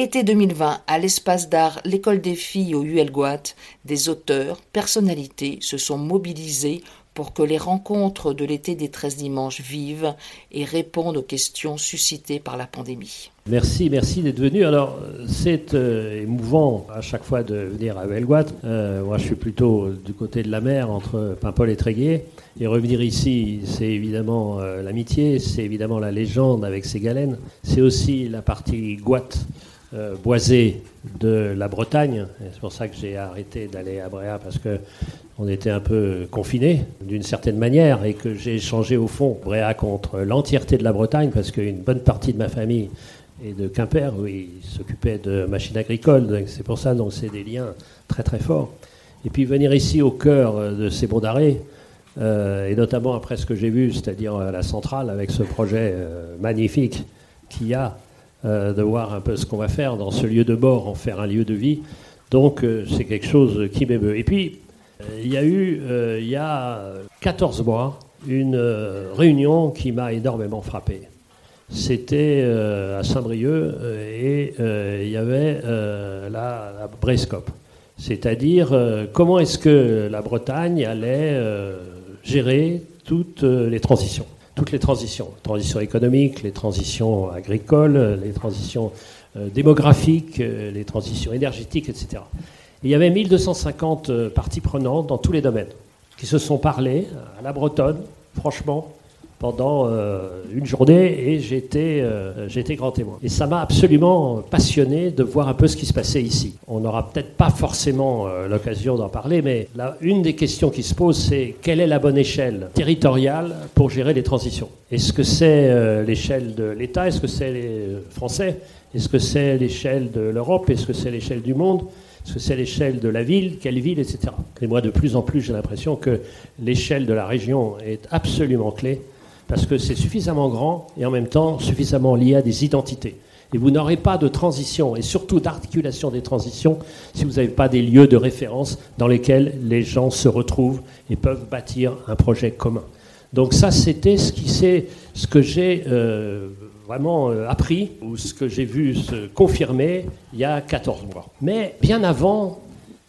Été 2020, à l'espace d'art L'école des filles au ULGOAT, des auteurs, personnalités se sont mobilisés pour que les rencontres de l'été des 13 dimanches vivent et répondent aux questions suscitées par la pandémie. Merci, merci d'être venu. Alors, c'est euh, émouvant à chaque fois de venir à Belguat. Euh, moi, je suis plutôt du côté de la mer, entre Paimpol et Tréguier. Et revenir ici, c'est évidemment euh, l'amitié, c'est évidemment la légende avec ses galènes. C'est aussi la partie Gouate euh, boisée de la Bretagne. C'est pour ça que j'ai arrêté d'aller à Bréa parce que on était un peu confinés d'une certaine manière et que j'ai changé au fond Bréa contre l'entièreté de la Bretagne parce qu'une bonne partie de ma famille est de Quimper où ils s'occupaient de machines agricoles. C'est pour ça donc c'est des liens très très forts. Et puis venir ici au cœur de ces bons d'arrêt, euh, et notamment après ce que j'ai vu, c'est-à-dire la centrale avec ce projet euh, magnifique qu'il y a euh, de voir un peu ce qu'on va faire dans ce lieu de mort, en faire un lieu de vie. Donc euh, c'est quelque chose qui m'émeut. Et puis, euh, il y a eu, il y a 14 mois, une réunion qui m'a énormément frappé. C'était à Saint-Brieuc et il y avait la, la Brescope. C'est-à-dire comment est-ce que la Bretagne allait gérer toutes les transitions toutes les transitions, transitions économiques, les transitions agricoles, les transitions euh, démographiques, euh, les transitions énergétiques, etc. il y avait 1250 euh, parties prenantes dans tous les domaines qui se sont parlé à la bretonne, franchement, pendant euh, une journée et j'étais euh, grand témoin. Et ça m'a absolument passionné de voir un peu ce qui se passait ici. On n'aura peut-être pas forcément euh, l'occasion d'en parler, mais là, une des questions qui se pose, c'est quelle est la bonne échelle territoriale pour gérer les transitions? Est-ce que c'est l'échelle de l'État? Est-ce que c'est les Français? Est-ce que c'est l'échelle de l'Europe? Est-ce que c'est l'échelle du monde? Est-ce que c'est l'échelle de la ville? Quelle ville? Etc. Et moi, de plus en plus, j'ai l'impression que l'échelle de la région est absolument clé parce que c'est suffisamment grand et en même temps suffisamment lié à des identités. Et vous n'aurez pas de transition, et surtout d'articulation des transitions, si vous n'avez pas des lieux de référence dans lesquels les gens se retrouvent et peuvent bâtir un projet commun. Donc ça, c'était ce, qui, ce que j'ai euh, vraiment euh, appris, ou ce que j'ai vu se confirmer il y a 14 mois. Mais bien avant,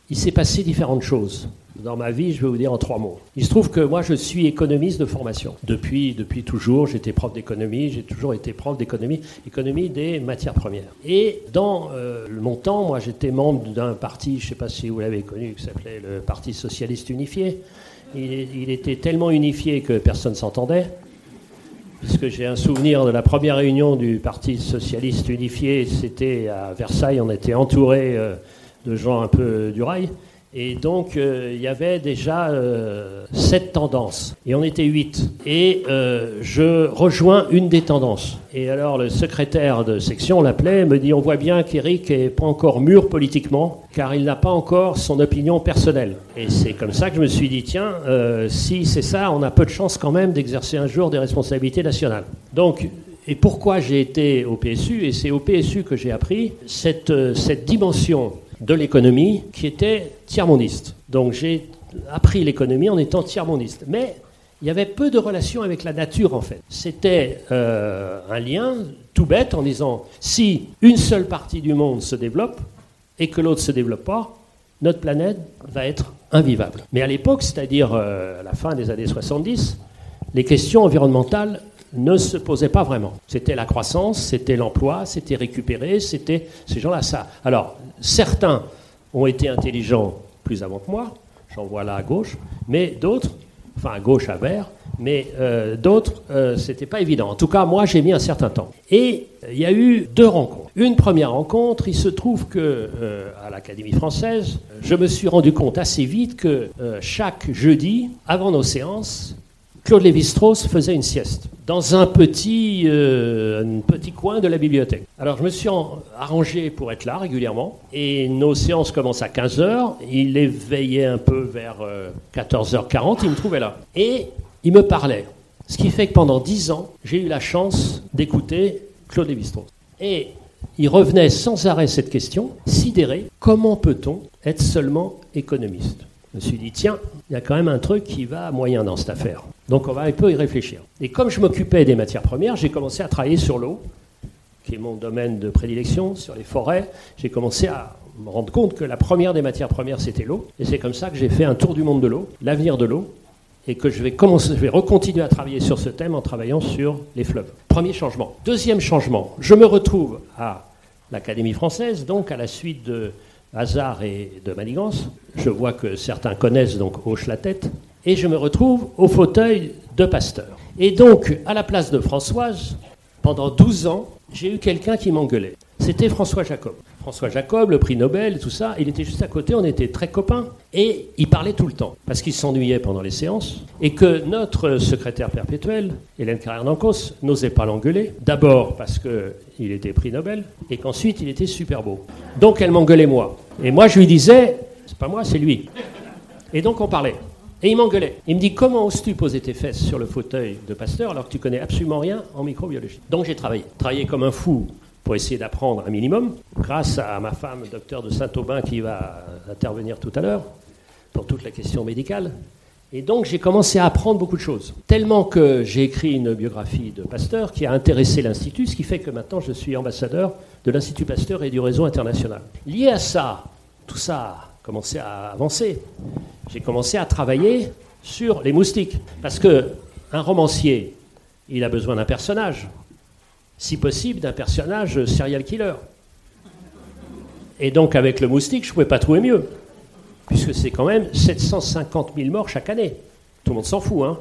il s'est passé différentes choses dans ma vie, je vais vous dire en trois mots. Il se trouve que moi, je suis économiste de formation. Depuis, depuis toujours, j'étais prof d'économie, j'ai toujours été prof d'économie, économie des matières premières. Et dans euh, mon temps, moi, j'étais membre d'un parti, je ne sais pas si vous l'avez connu, qui s'appelait le Parti Socialiste Unifié. Il, il était tellement unifié que personne ne s'entendait. Puisque j'ai un souvenir de la première réunion du Parti Socialiste Unifié, c'était à Versailles, on était entouré euh, de gens un peu du rail. Et donc, euh, il y avait déjà euh, sept tendances. Et on était huit. Et euh, je rejoins une des tendances. Et alors, le secrétaire de section l'appelait, me dit On voit bien qu'Éric n'est pas encore mûr politiquement, car il n'a pas encore son opinion personnelle. Et c'est comme ça que je me suis dit Tiens, si c'est ça, on a peu de chance quand même d'exercer un jour des responsabilités nationales. Donc, et pourquoi j'ai été au PSU Et c'est au PSU que j'ai appris cette, cette dimension de l'économie qui était tiers-mondiste. Donc j'ai appris l'économie en étant tiers-mondiste. Mais il y avait peu de relations avec la nature en fait. C'était euh, un lien tout bête en disant si une seule partie du monde se développe et que l'autre ne se développe pas, notre planète va être invivable. Mais à l'époque, c'est-à-dire euh, à la fin des années 70, les questions environnementales ne se posaient pas vraiment. C'était la croissance, c'était l'emploi, c'était récupérer, c'était ces gens-là ça. Alors, certains ont été intelligents plus avant que moi, j'en vois là à gauche, mais d'autres, enfin à gauche à vert, mais euh, d'autres, euh, c'était pas évident. En tout cas, moi, j'ai mis un certain temps. Et il y a eu deux rencontres. Une première rencontre, il se trouve que euh, à l'Académie française, je me suis rendu compte assez vite que chaque jeudi, avant nos séances, Claude Lévi-Strauss faisait une sieste dans un petit, euh, petit coin de la bibliothèque. Alors je me suis arrangé pour être là régulièrement et nos séances commencent à 15h. Il éveillait un peu vers 14h40, euh, il me trouvait là. Et il me parlait. Ce qui fait que pendant 10 ans, j'ai eu la chance d'écouter Claude Lévi-Strauss. Et il revenait sans arrêt cette question, sidéré, comment peut-on être seulement économiste? Je me suis dit, tiens, il y a quand même un truc qui va moyen dans cette affaire. Donc on va un peu y réfléchir. Et comme je m'occupais des matières premières, j'ai commencé à travailler sur l'eau, qui est mon domaine de prédilection, sur les forêts, j'ai commencé à me rendre compte que la première des matières premières, c'était l'eau. Et c'est comme ça que j'ai fait un tour du monde de l'eau, l'avenir de l'eau, et que je vais, recontinuer à travailler sur ce thème en travaillant sur les fleuves. Premier changement. Deuxième changement, je me retrouve à l'Académie française, donc à la suite de Hazard et de Manigance. Je vois que certains connaissent, donc hochent la tête. Et je me retrouve au fauteuil de Pasteur. Et donc, à la place de Françoise, pendant 12 ans, j'ai eu quelqu'un qui m'engueulait. C'était François Jacob. François Jacob, le prix Nobel, tout ça, il était juste à côté, on était très copains. Et il parlait tout le temps, parce qu'il s'ennuyait pendant les séances. Et que notre secrétaire perpétuel, Hélène Carrère d'Ancos, n'osait pas l'engueuler. D'abord parce qu'il était prix Nobel, et qu'ensuite il était super beau. Donc elle m'engueulait moi. Et moi je lui disais, c'est pas moi, c'est lui. Et donc on parlait. Et il m'engueulait. Il me dit Comment oses-tu poser tes fesses sur le fauteuil de Pasteur alors que tu connais absolument rien en microbiologie? Donc j'ai travaillé. Travaillé comme un fou pour essayer d'apprendre un minimum, grâce à ma femme, docteur de Saint-Aubin, qui va intervenir tout à l'heure pour toute la question médicale. Et donc j'ai commencé à apprendre beaucoup de choses. Tellement que j'ai écrit une biographie de Pasteur qui a intéressé l'Institut, ce qui fait que maintenant je suis ambassadeur de l'Institut Pasteur et du réseau international. Lié à ça, tout ça commencé à avancer. J'ai commencé à travailler sur les moustiques. Parce que un romancier, il a besoin d'un personnage si possible, d'un personnage serial killer. Et donc, avec le moustique, je ne pouvais pas trouver mieux, puisque c'est quand même 750 000 morts chaque année. Tout le monde s'en fout, hein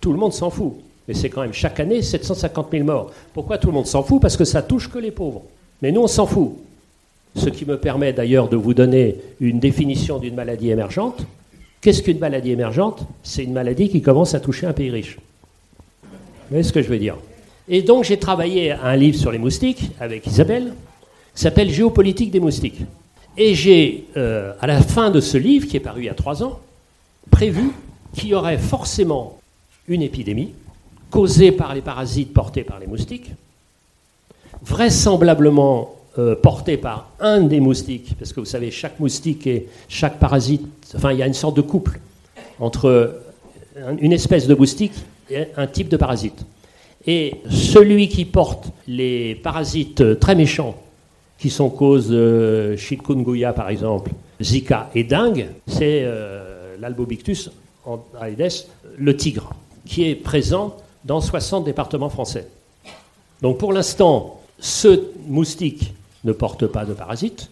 Tout le monde s'en fout. Mais c'est quand même chaque année 750 000 morts. Pourquoi tout le monde s'en fout? Parce que ça touche que les pauvres. Mais nous, on s'en fout. Ce qui me permet d'ailleurs de vous donner une définition d'une maladie émergente. Qu'est-ce qu'une maladie émergente? C'est une maladie qui commence à toucher un pays riche. Vous voyez ce que je veux dire? Et donc j'ai travaillé un livre sur les moustiques avec Isabelle, qui s'appelle Géopolitique des moustiques. Et j'ai, euh, à la fin de ce livre, qui est paru il y a trois ans, prévu qu'il y aurait forcément une épidémie causée par les parasites portés par les moustiques, vraisemblablement euh, portée par un des moustiques, parce que vous savez, chaque moustique et chaque parasite, enfin il y a une sorte de couple entre une espèce de moustique et un type de parasite. Et celui qui porte les parasites très méchants, qui sont cause de chikungunya par exemple, Zika et dengue, c'est euh, l'albobictus le tigre, qui est présent dans 60 départements français. Donc pour l'instant, ce moustique ne porte pas de parasites,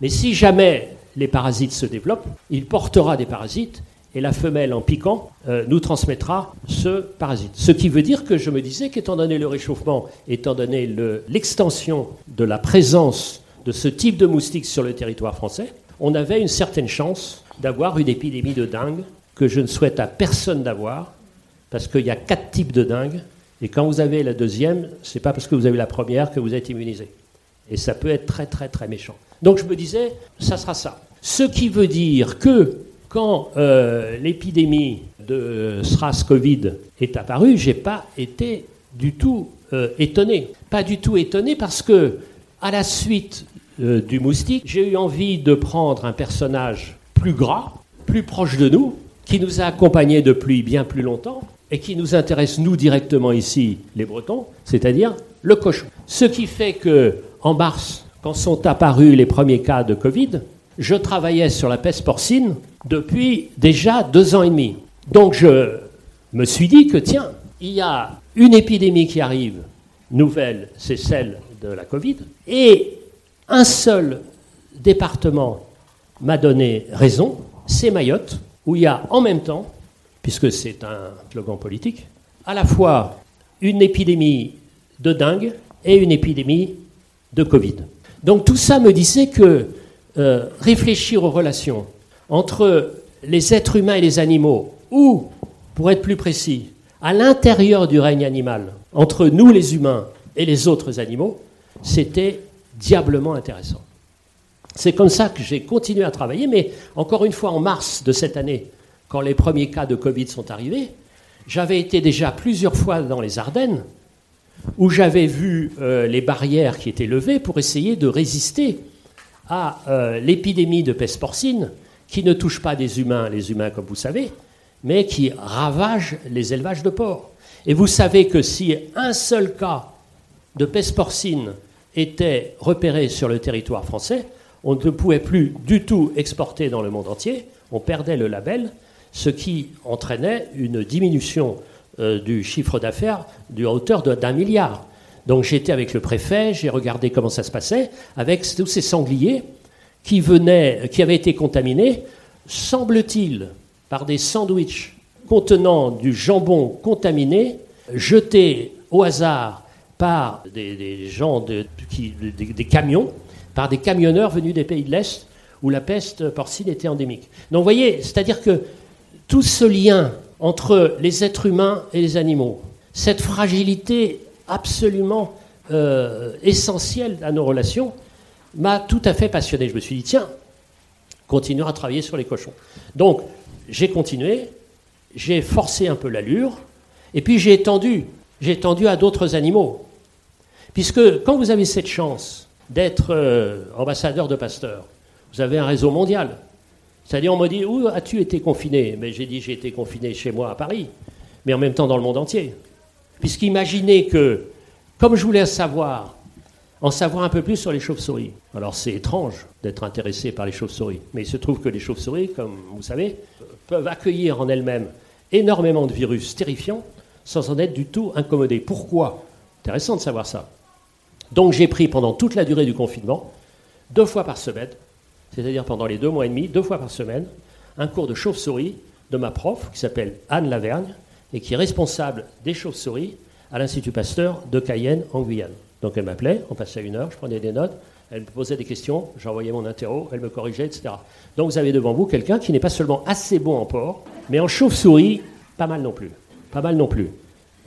mais si jamais les parasites se développent, il portera des parasites et la femelle, en piquant, euh, nous transmettra ce parasite. Ce qui veut dire que je me disais qu'étant donné le réchauffement, étant donné l'extension de la présence de ce type de moustique sur le territoire français, on avait une certaine chance d'avoir une épidémie de dingue que je ne souhaite à personne d'avoir, parce qu'il y a quatre types de dingue, et quand vous avez la deuxième, c'est pas parce que vous avez la première que vous êtes immunisé. Et ça peut être très très très méchant. Donc je me disais, ça sera ça. Ce qui veut dire que quand euh, l'épidémie de SRAS-Covid est apparue, j'ai pas été du tout euh, étonné. Pas du tout étonné parce que, à la suite euh, du moustique, j'ai eu envie de prendre un personnage plus gras, plus proche de nous, qui nous a accompagnés depuis bien plus longtemps et qui nous intéresse nous directement ici, les Bretons, c'est-à-dire le cochon. Ce qui fait que, en mars, quand sont apparus les premiers cas de Covid, je travaillais sur la peste porcine depuis déjà deux ans et demi. Donc je me suis dit que, tiens, il y a une épidémie qui arrive, nouvelle, c'est celle de la Covid, et un seul département m'a donné raison, c'est Mayotte, où il y a en même temps, puisque c'est un slogan politique, à la fois une épidémie de dingue et une épidémie de Covid. Donc tout ça me disait que euh, réfléchir aux relations entre les êtres humains et les animaux, ou, pour être plus précis, à l'intérieur du règne animal, entre nous les humains et les autres animaux, c'était diablement intéressant. C'est comme ça que j'ai continué à travailler, mais encore une fois, en mars de cette année, quand les premiers cas de Covid sont arrivés, j'avais été déjà plusieurs fois dans les Ardennes, où j'avais vu euh, les barrières qui étaient levées pour essayer de résister à euh, l'épidémie de peste porcine, qui ne touche pas des humains, les humains comme vous savez, mais qui ravage les élevages de porcs. Et vous savez que si un seul cas de peste porcine était repéré sur le territoire français, on ne pouvait plus du tout exporter dans le monde entier, on perdait le label, ce qui entraînait une diminution euh, du chiffre d'affaires de hauteur d'un milliard. Donc j'étais avec le préfet, j'ai regardé comment ça se passait, avec tous ces sangliers qui avaient été contaminés, semble-t-il, par des sandwichs contenant du jambon contaminé, jetés au hasard par des, gens, de, des, camions, par des camionneurs venus des pays de l'Est, où la peste porcine était endémique. Donc vous voyez, c'est-à-dire que tout ce lien entre les êtres humains et les animaux, cette fragilité absolument euh, essentielle à nos relations, m'a tout à fait passionné. Je me suis dit, tiens, continuer à travailler sur les cochons. Donc, j'ai continué, j'ai forcé un peu l'allure, et puis j'ai étendu, j'ai étendu à d'autres animaux. Puisque quand vous avez cette chance d'être euh, ambassadeur de Pasteur, vous avez un réseau mondial. C'est-à-dire, on me dit, où as-tu été confiné? Mais j'ai dit, j'ai été confiné chez moi à Paris, mais en même temps dans le monde entier. Puisqu'imaginez que, comme je voulais savoir, en savoir un peu plus sur les chauves-souris. Alors c'est étrange d'être intéressé par les chauves-souris, mais il se trouve que les chauves-souris, comme vous savez, peuvent accueillir en elles-mêmes énormément de virus terrifiants sans en être du tout incommodés. Pourquoi? Intéressant de savoir ça. Donc j'ai pris pendant toute la durée du confinement, deux fois par semaine, c'est-à-dire pendant les deux mois et demi, deux fois par semaine, un cours de chauve-souris de ma prof qui s'appelle Anne Lavergne et qui est responsable des chauves-souris à l'Institut Pasteur de Cayenne en Guyane. Donc elle m'appelait, on passait une heure, je prenais des notes, elle me posait des questions, j'envoyais mon interro, elle me corrigeait, etc. Donc vous avez devant vous quelqu'un qui n'est pas seulement assez bon en porc, mais en chauve-souris, pas mal non plus. Pas mal non plus.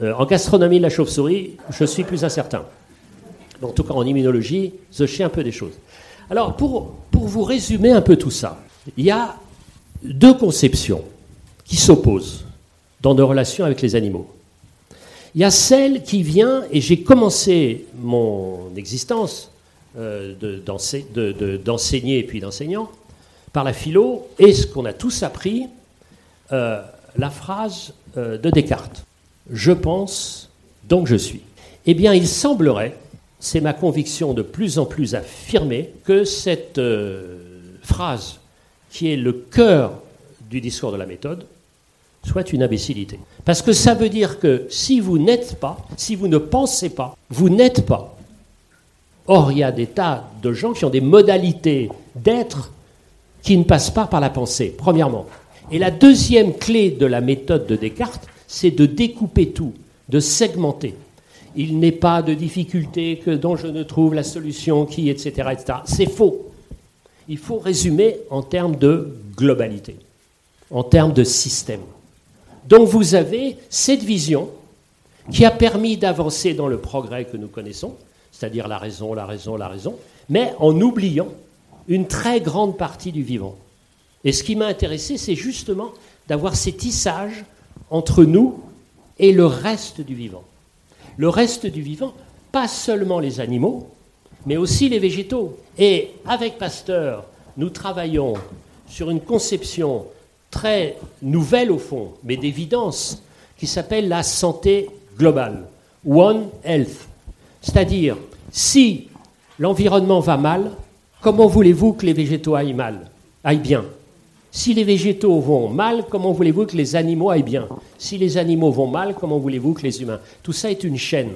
Euh, en gastronomie, la chauve-souris, je suis plus incertain. en tout cas, en immunologie, je sais un peu des choses. Alors, pour, pour vous résumer un peu tout ça, il y a deux conceptions qui s'opposent dans nos relations avec les animaux. Il y a celle qui vient, et j'ai commencé mon existence euh, d'enseigner et puis d'enseignant par la philo, et ce qu'on a tous appris, euh, la phrase euh, de Descartes. Je pense, donc je suis. Eh bien, il semblerait, c'est ma conviction de plus en plus affirmée, que cette phrase, qui est le cœur du discours de la méthode, soit une imbécilité. Parce que ça veut dire que si vous n'êtes pas, si vous ne pensez pas, vous n'êtes pas. Or, il y a des tas de gens qui ont des modalités d'être qui ne passent pas par la pensée, premièrement. Et la deuxième clé de la méthode de Descartes, c'est de découper tout, de segmenter. Il n'est pas de difficulté dont je ne trouve la solution qui, etc. etc. C'est faux. Il faut résumer en termes de globalité, en termes de système. Donc vous avez cette vision qui a permis d'avancer dans le progrès que nous connaissons, c'est-à-dire la raison, la raison, la raison, mais en oubliant une très grande partie du vivant. Et ce qui m'a intéressé, c'est justement d'avoir ces tissages entre nous et le reste du vivant. Le reste du vivant, pas seulement les animaux, mais aussi les végétaux. Et avec Pasteur, nous travaillons sur une conception très nouvelle au fond, mais d'évidence, qui s'appelle la santé globale, One Health. C'est-à-dire, si l'environnement va mal, comment voulez-vous que les végétaux aillent mal, aillent bien? Si les végétaux vont mal, comment voulez-vous que les animaux aillent bien? Si les animaux vont mal, comment voulez-vous que les humains? Tout ça est une chaîne.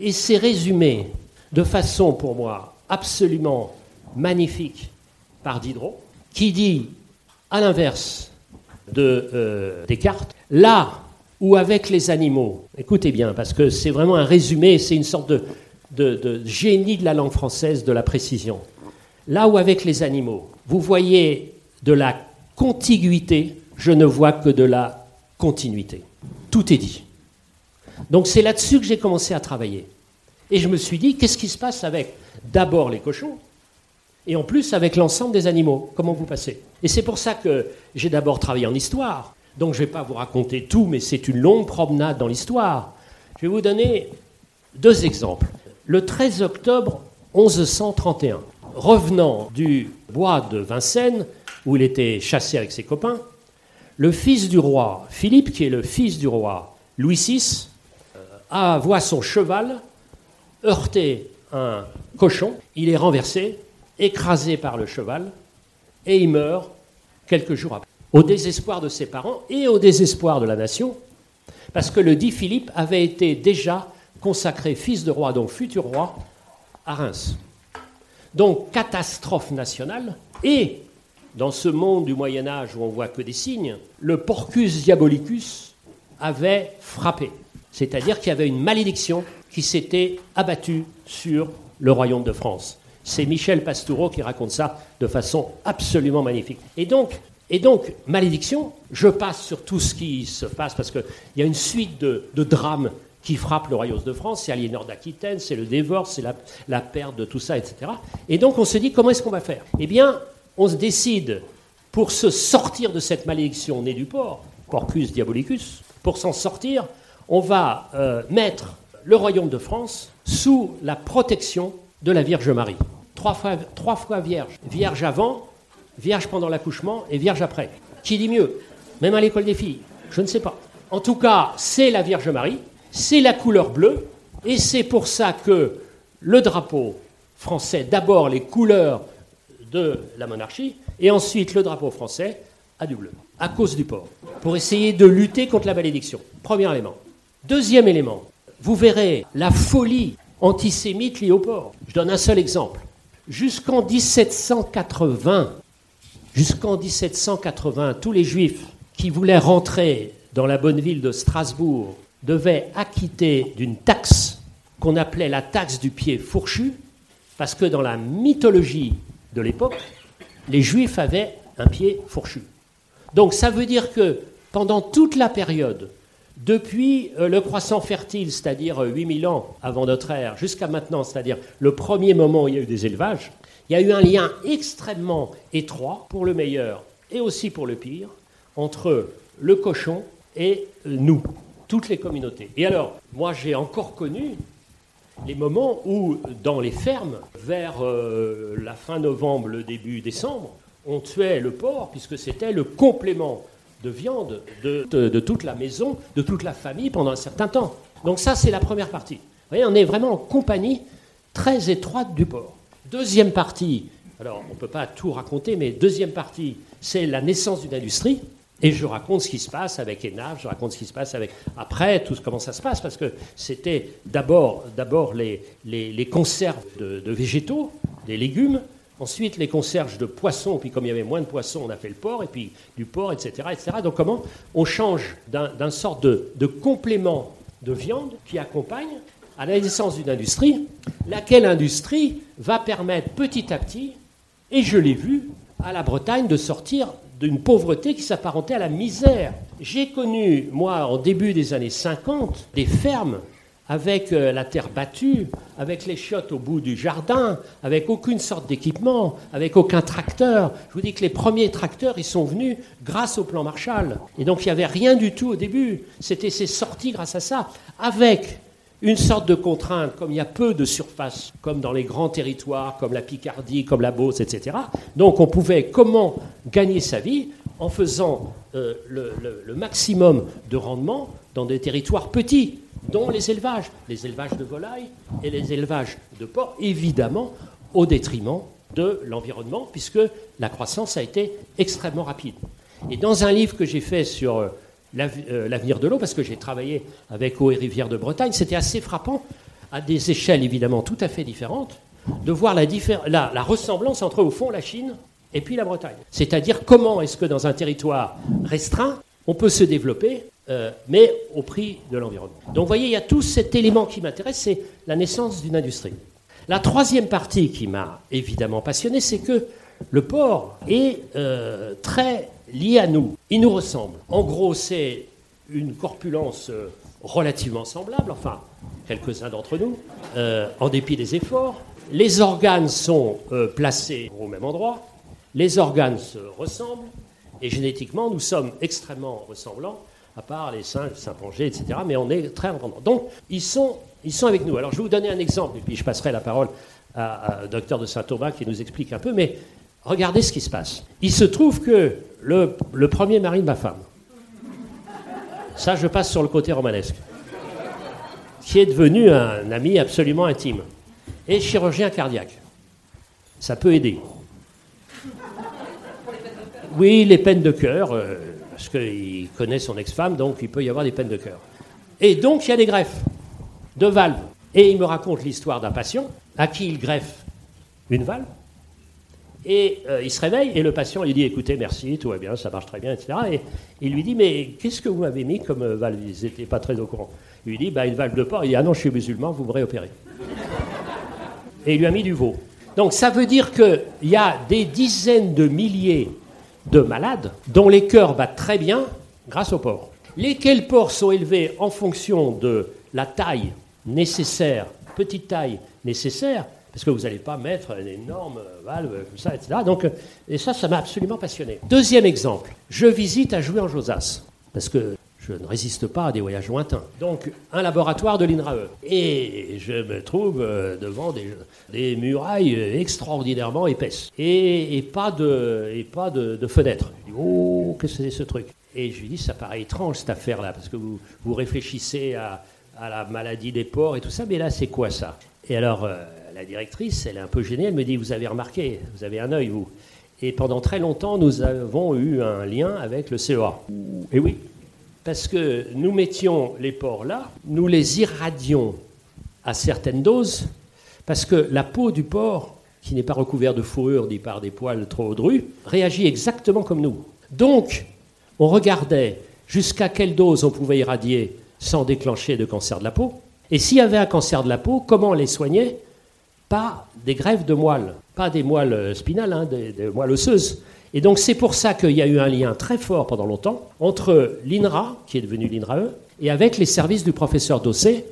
Et c'est résumé de façon, pour moi, absolument magnifique par Diderot, qui dit à l'inverse de euh, Descartes, là où avec les animaux, écoutez bien, parce que c'est vraiment un résumé, c'est une sorte de, de, génie de la langue française, de la précision. Là où avec les animaux, vous voyez de la contiguïté, je ne vois que de la continuité. Tout est dit. Donc c'est là-dessus que j'ai commencé à travailler. Et je me suis dit, qu'est-ce qui se passe avec d'abord les cochons, et en plus avec l'ensemble des animaux? Comment vous passez? Et c'est pour ça que j'ai d'abord travaillé en histoire. Donc je ne vais pas vous raconter tout, mais c'est une longue promenade dans l'histoire. Je vais vous donner deux exemples. Le 13 octobre 1131, revenant du bois de Vincennes, où il était chassé avec ses copains, le fils du roi, Philippe, qui est le fils du roi Louis VI, euh, voit son cheval heurter un cochon, il est renversé, écrasé par le cheval, et il meurt quelques jours après. Au désespoir de ses parents et au désespoir de la nation, parce que le dit Philippe avait été déjà consacré fils de roi, donc futur roi, à Reims. Donc catastrophe nationale, et dans ce monde du Moyen Âge où on voit que des signes, le porcus diabolicus avait frappé. C'est-à-dire qu'il y avait une malédiction qui s'était abattue sur le royaume de France. C'est Michel Pastoureau qui raconte ça de façon absolument magnifique. Et donc, malédiction, je passe sur tout ce qui se passe parce qu'il y a une suite de, drames qui frappent le royaume de France. C'est Aliénor d'Aquitaine, c'est le divorce, c'est la, la, perte de tout ça, etc. Et donc on se dit comment est-ce qu'on va faire? Eh bien, on se décide pour se sortir de cette malédiction née du porc, Porcus diabolicus, pour s'en sortir, on va euh, mettre le royaume de France sous la protection de la Vierge Marie. Trois fois, trois fois vierge. Vierge avant, vierge pendant l'accouchement et vierge après. Qui dit mieux? Même à l'école des filles Je ne sais pas. En tout cas, c'est la Vierge Marie, c'est la couleur bleue, et c'est pour ça que le drapeau français, d'abord les couleurs de la monarchie, et ensuite le drapeau français a du bleu, à cause du port, pour essayer de lutter contre la malédiction. Premier élément. Deuxième élément, vous verrez la folie antisémite liée au port. Je donne un seul exemple. Jusqu'en 1780, jusqu'en 1780, tous les juifs qui voulaient rentrer dans la bonne ville de Strasbourg devaient acquitter d'une taxe qu'on appelait la taxe du pied fourchu, parce que dans la mythologie de l'époque, les Juifs avaient un pied fourchu. Donc ça veut dire que pendant toute la période, depuis euh, le croissant fertile, c'est-à-dire 8000 euh, ans avant notre ère, jusqu'à maintenant, c'est-à-dire le premier moment où il y a eu des élevages, il y a eu un lien extrêmement étroit, pour le meilleur et aussi pour le pire, entre le cochon et euh, nous, toutes les communautés. Et alors, moi j'ai encore connu les moments où, dans les fermes, vers euh, la fin novembre, le début décembre, on tuait le porc, puisque c'était le complément de viande de, toute la maison, de toute la famille pendant un certain temps. Donc ça, c'est la première partie. Vous voyez, on est vraiment en compagnie très étroite du porc. Deuxième partie, alors on ne peut pas tout raconter, mais deuxième partie, c'est la naissance d'une industrie. Et je raconte ce qui se passe avec Enaf, je raconte ce qui se passe avec. Après, tout comment ça se passe, parce que c'était d'abord, d'abord les, les, conserves de, végétaux, des légumes, ensuite les conserves de poissons, puis comme il y avait moins de poissons, on a fait le porc, et puis du porc, etc. etc. Donc comment on change d'un sorte de, de complément de viande qui accompagne à la naissance d'une industrie, laquelle industrie va permettre petit à petit, et je l'ai vu, à la Bretagne de sortir d'une pauvreté qui s'apparentait à la misère. J'ai connu, moi, en début des années 50, des fermes avec euh, la terre battue, avec les chiottes au bout du jardin, avec aucune sorte d'équipement, avec aucun tracteur. Je vous dis que les premiers tracteurs, ils sont venus grâce au plan Marshall. Et donc il n'y avait rien du tout au début. C'était ces sorties grâce à ça, avec une sorte de contrainte, comme il y a peu de surface, comme dans les grands territoires, comme la Picardie, comme la Beauce, etc. Donc on pouvait comment gagner sa vie en faisant euh, le, maximum de rendement dans des territoires petits, dont les élevages, les élevages de volailles et les élevages de porcs, évidemment au détriment de l'environnement, puisque la croissance a été extrêmement rapide. Et dans un livre que j'ai fait sur euh, l'avenir de l'eau, parce que j'ai travaillé avec Eau et Rivière de Bretagne, c'était assez frappant, à des échelles évidemment tout à fait différentes, de voir la, la, ressemblance entre, au fond, la Chine et puis la Bretagne. C'est-à-dire comment est-ce que dans un territoire restreint, on peut se développer, euh, mais au prix de l'environnement. Donc vous voyez, il y a tout cet élément qui m'intéresse, c'est la naissance d'une industrie. La troisième partie qui m'a évidemment passionné, c'est que le port est euh, très lié à nous. Il nous ressemble. En gros, c'est une corpulence euh, relativement semblable, enfin, quelques-uns d'entre nous, euh, en dépit des efforts. Les organes sont euh, placés au même endroit, les organes se ressemblent, et génétiquement, nous sommes extrêmement ressemblants, à part les singes, Saint-Pangé, etc., mais on est très indépendants. Donc, ils sont, ils sont avec nous. Alors, je vais vous donner un exemple, et puis je passerai la parole à, docteur de Saint-Thomas qui nous explique un peu, mais regardez ce qui se passe. Il se trouve que le, premier mari de ma femme, ça je passe sur le côté romanesque. qui est devenu un ami absolument intime, et chirurgien cardiaque. Ça peut aider. Oui, les peines de cœur, euh, parce qu'il connaît son ex-femme, donc il peut y avoir des peines de cœur. Et donc il y a des greffes de valves. Et il me raconte l'histoire d'un patient à qui il greffe une valve. Et euh, il se réveille et le patient lui dit écoutez, merci, tout va bien, ça marche très bien, etc. Et il lui dit mais qu'est-ce que vous m'avez mis comme euh, valve? Ils n'étaient pas très au courant. Il lui dit bah, une valve de porc. Il dit ah non, je suis musulman, vous me réopérez. et il lui a mis du veau. Donc ça veut dire qu'il y a des dizaines de milliers de malades dont les cœurs battent très bien grâce au porc. Lesquels porcs sont élevés en fonction de la taille nécessaire, petite taille nécessaire, parce que vous n'allez pas mettre une énorme valve comme ça, etc. Donc, et ça, ça m'a absolument passionné. Deuxième exemple, je visite à jouer en Josas, parce que je ne résiste pas à des voyages lointains. Donc, un laboratoire de l'INRAE. Et je me trouve euh, devant des, murailles extraordinairement épaisses. Et, pas, de, et pas de, fenêtres. Je dis, oh, qu'est-ce que c'est ce truc Et je lui dis, ça paraît étrange cette affaire-là, parce que vous, réfléchissez à, la maladie des porcs et tout ça, mais là, c'est quoi ça? Et alors, euh, la directrice, elle est un peu gênée, elle me dit, vous avez remarqué, vous avez un œil, vous. Et pendant très longtemps, nous avons eu un lien avec le CEA. Et oui, parce que nous mettions les porcs là, nous les irradions à certaines doses, parce que la peau du porc, qui n'est pas recouverte de fourrure ni par des poils trop drus, réagit exactement comme nous. Donc, on regardait jusqu'à quelle dose on pouvait irradier sans déclencher de cancer de la peau. Et s'il y avait un cancer de la peau, comment on les soignait? Pas des greffes de moelle, pas des moelles spinales, hein, des, moelles osseuses, et donc c'est pour ça qu'il y a eu un lien très fort pendant longtemps entre l'INRA, qui est devenu l'INRAE, et avec les services du professeur Dossé,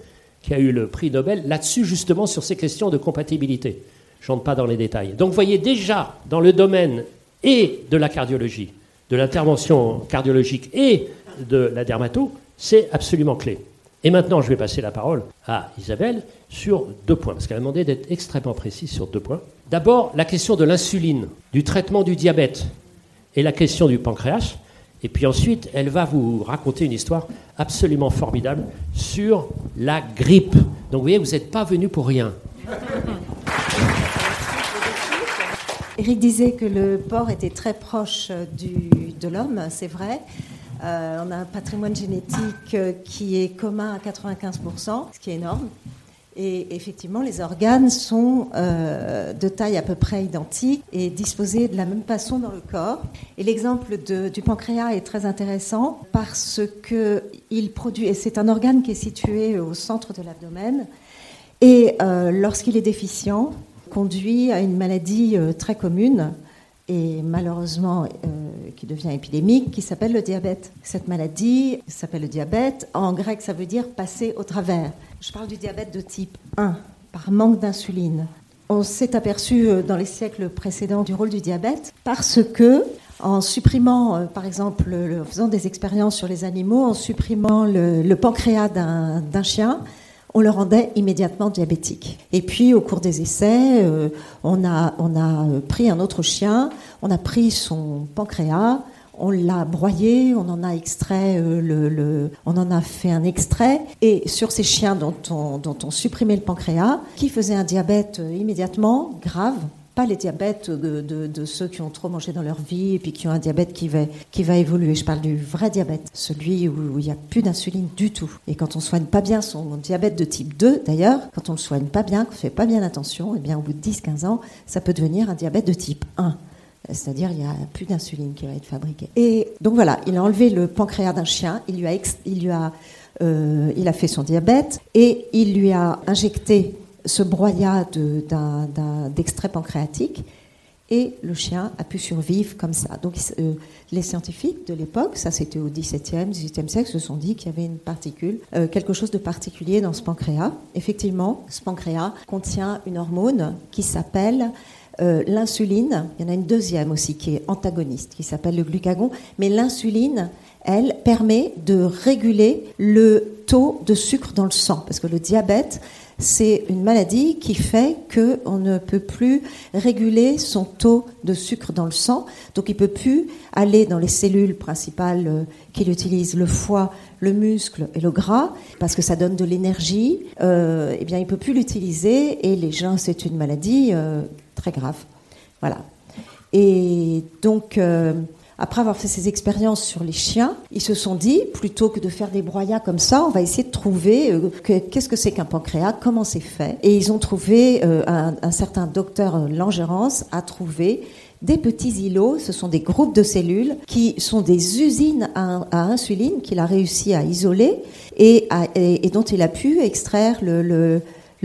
qui a eu le prix Nobel là-dessus justement sur ces questions de compatibilité. Je n'entre pas dans les détails. Donc vous voyez déjà dans le domaine de la cardiologie, de l'intervention cardiologique et de la dermato, c'est absolument clé. Et maintenant, je vais passer la parole à Isabelle sur deux points, parce qu'elle a demandé d'être extrêmement précise sur deux points. D'abord, la question de l'insuline, du traitement du diabète et la question du pancréas. Et puis ensuite, elle va vous raconter une histoire absolument formidable sur la grippe. Donc vous voyez, vous n'êtes pas venu pour rien. Eric disait que le porc était très proche du, de l'homme, c'est vrai. Euh, on a un patrimoine génétique euh, qui est commun à 95%, ce qui est énorme. Et effectivement, les organes sont euh, de taille à peu près identique et disposés de la même façon dans le corps. Et l'exemple du pancréas est très intéressant parce que il produit, c'est un organe qui est situé au centre de l'abdomen, et lorsqu'il est déficient, conduit à une maladie très commune et malheureusement euh, qui devient épidémique, qui s'appelle le diabète. Cette maladie s'appelle le diabète. En grec, ça veut dire passer au travers. Je parle du diabète de type 1, par manque d'insuline. On s'est aperçu euh, dans les siècles précédents du rôle du diabète parce que, en supprimant, euh, par exemple, en faisant des expériences sur les animaux, en supprimant le, le pancréas d'un chien, on le rendait immédiatement diabétique. Et puis, au cours des essais, euh, on, a, on a pris un autre chien, on a pris son pancréas, on l'a broyé, on en a extrait euh, le, on en a fait un extrait. Et sur ces chiens dont on, dont on supprimait le pancréas, qui faisaient un diabète euh, immédiatement grave, pas les diabètes de, ceux qui ont trop mangé dans leur vie et puis qui ont un diabète qui va, évoluer. Je parle du vrai diabète, celui où il n'y a plus d'insuline du tout. Et quand on soigne pas bien son diabète de type 2, d'ailleurs, quand on le soigne pas bien, qu'on fait pas bien attention, et eh bien au bout de 10-15 ans, ça peut devenir un diabète de type 1. C'est-à-dire, il n'y a plus d'insuline qui va être fabriquée. Et donc voilà, il a enlevé le pancréas d'un chien, il lui a, il lui a, euh, il a fait son diabète et il lui a injecté ce broyat d'extrait pancréatique et le chien a pu survivre comme ça. Donc euh, les scientifiques de l'époque, ça c'était au XVIIe, XVIIIe siècle, se sont dit qu'il y avait une particule, euh, quelque chose de particulier dans ce pancréas. Effectivement, ce pancréas contient une hormone qui s'appelle euh, l'insuline. Il y en a une deuxième aussi qui est antagoniste, qui s'appelle le glucagon. Mais l'insuline, elle, permet de réguler le taux de sucre dans le sang. Parce que le diabète, c'est une maladie qui fait qu'on ne peut plus réguler son taux de sucre dans le sang. Donc il ne peut plus aller dans les cellules principales euh, qu'il utilise, le foie, le muscle et le gras, parce que ça donne de l'énergie. Euh, eh bien, il ne peut plus l'utiliser et les gens, c'est une maladie euh, très grave. Voilà. Et donc, après avoir fait ces expériences sur les chiens, ils se sont dit, plutôt que de faire des broyats comme ça, on va essayer de trouver euh, qu'est-ce que c'est qu'un pancréas, comment c'est fait. Et ils ont trouvé, euh, un, certain docteur Langérance a trouvé des petits îlots, ce sont des groupes de cellules qui sont des usines à, insuline qu'il a réussi à isoler et, dont il a pu extraire le le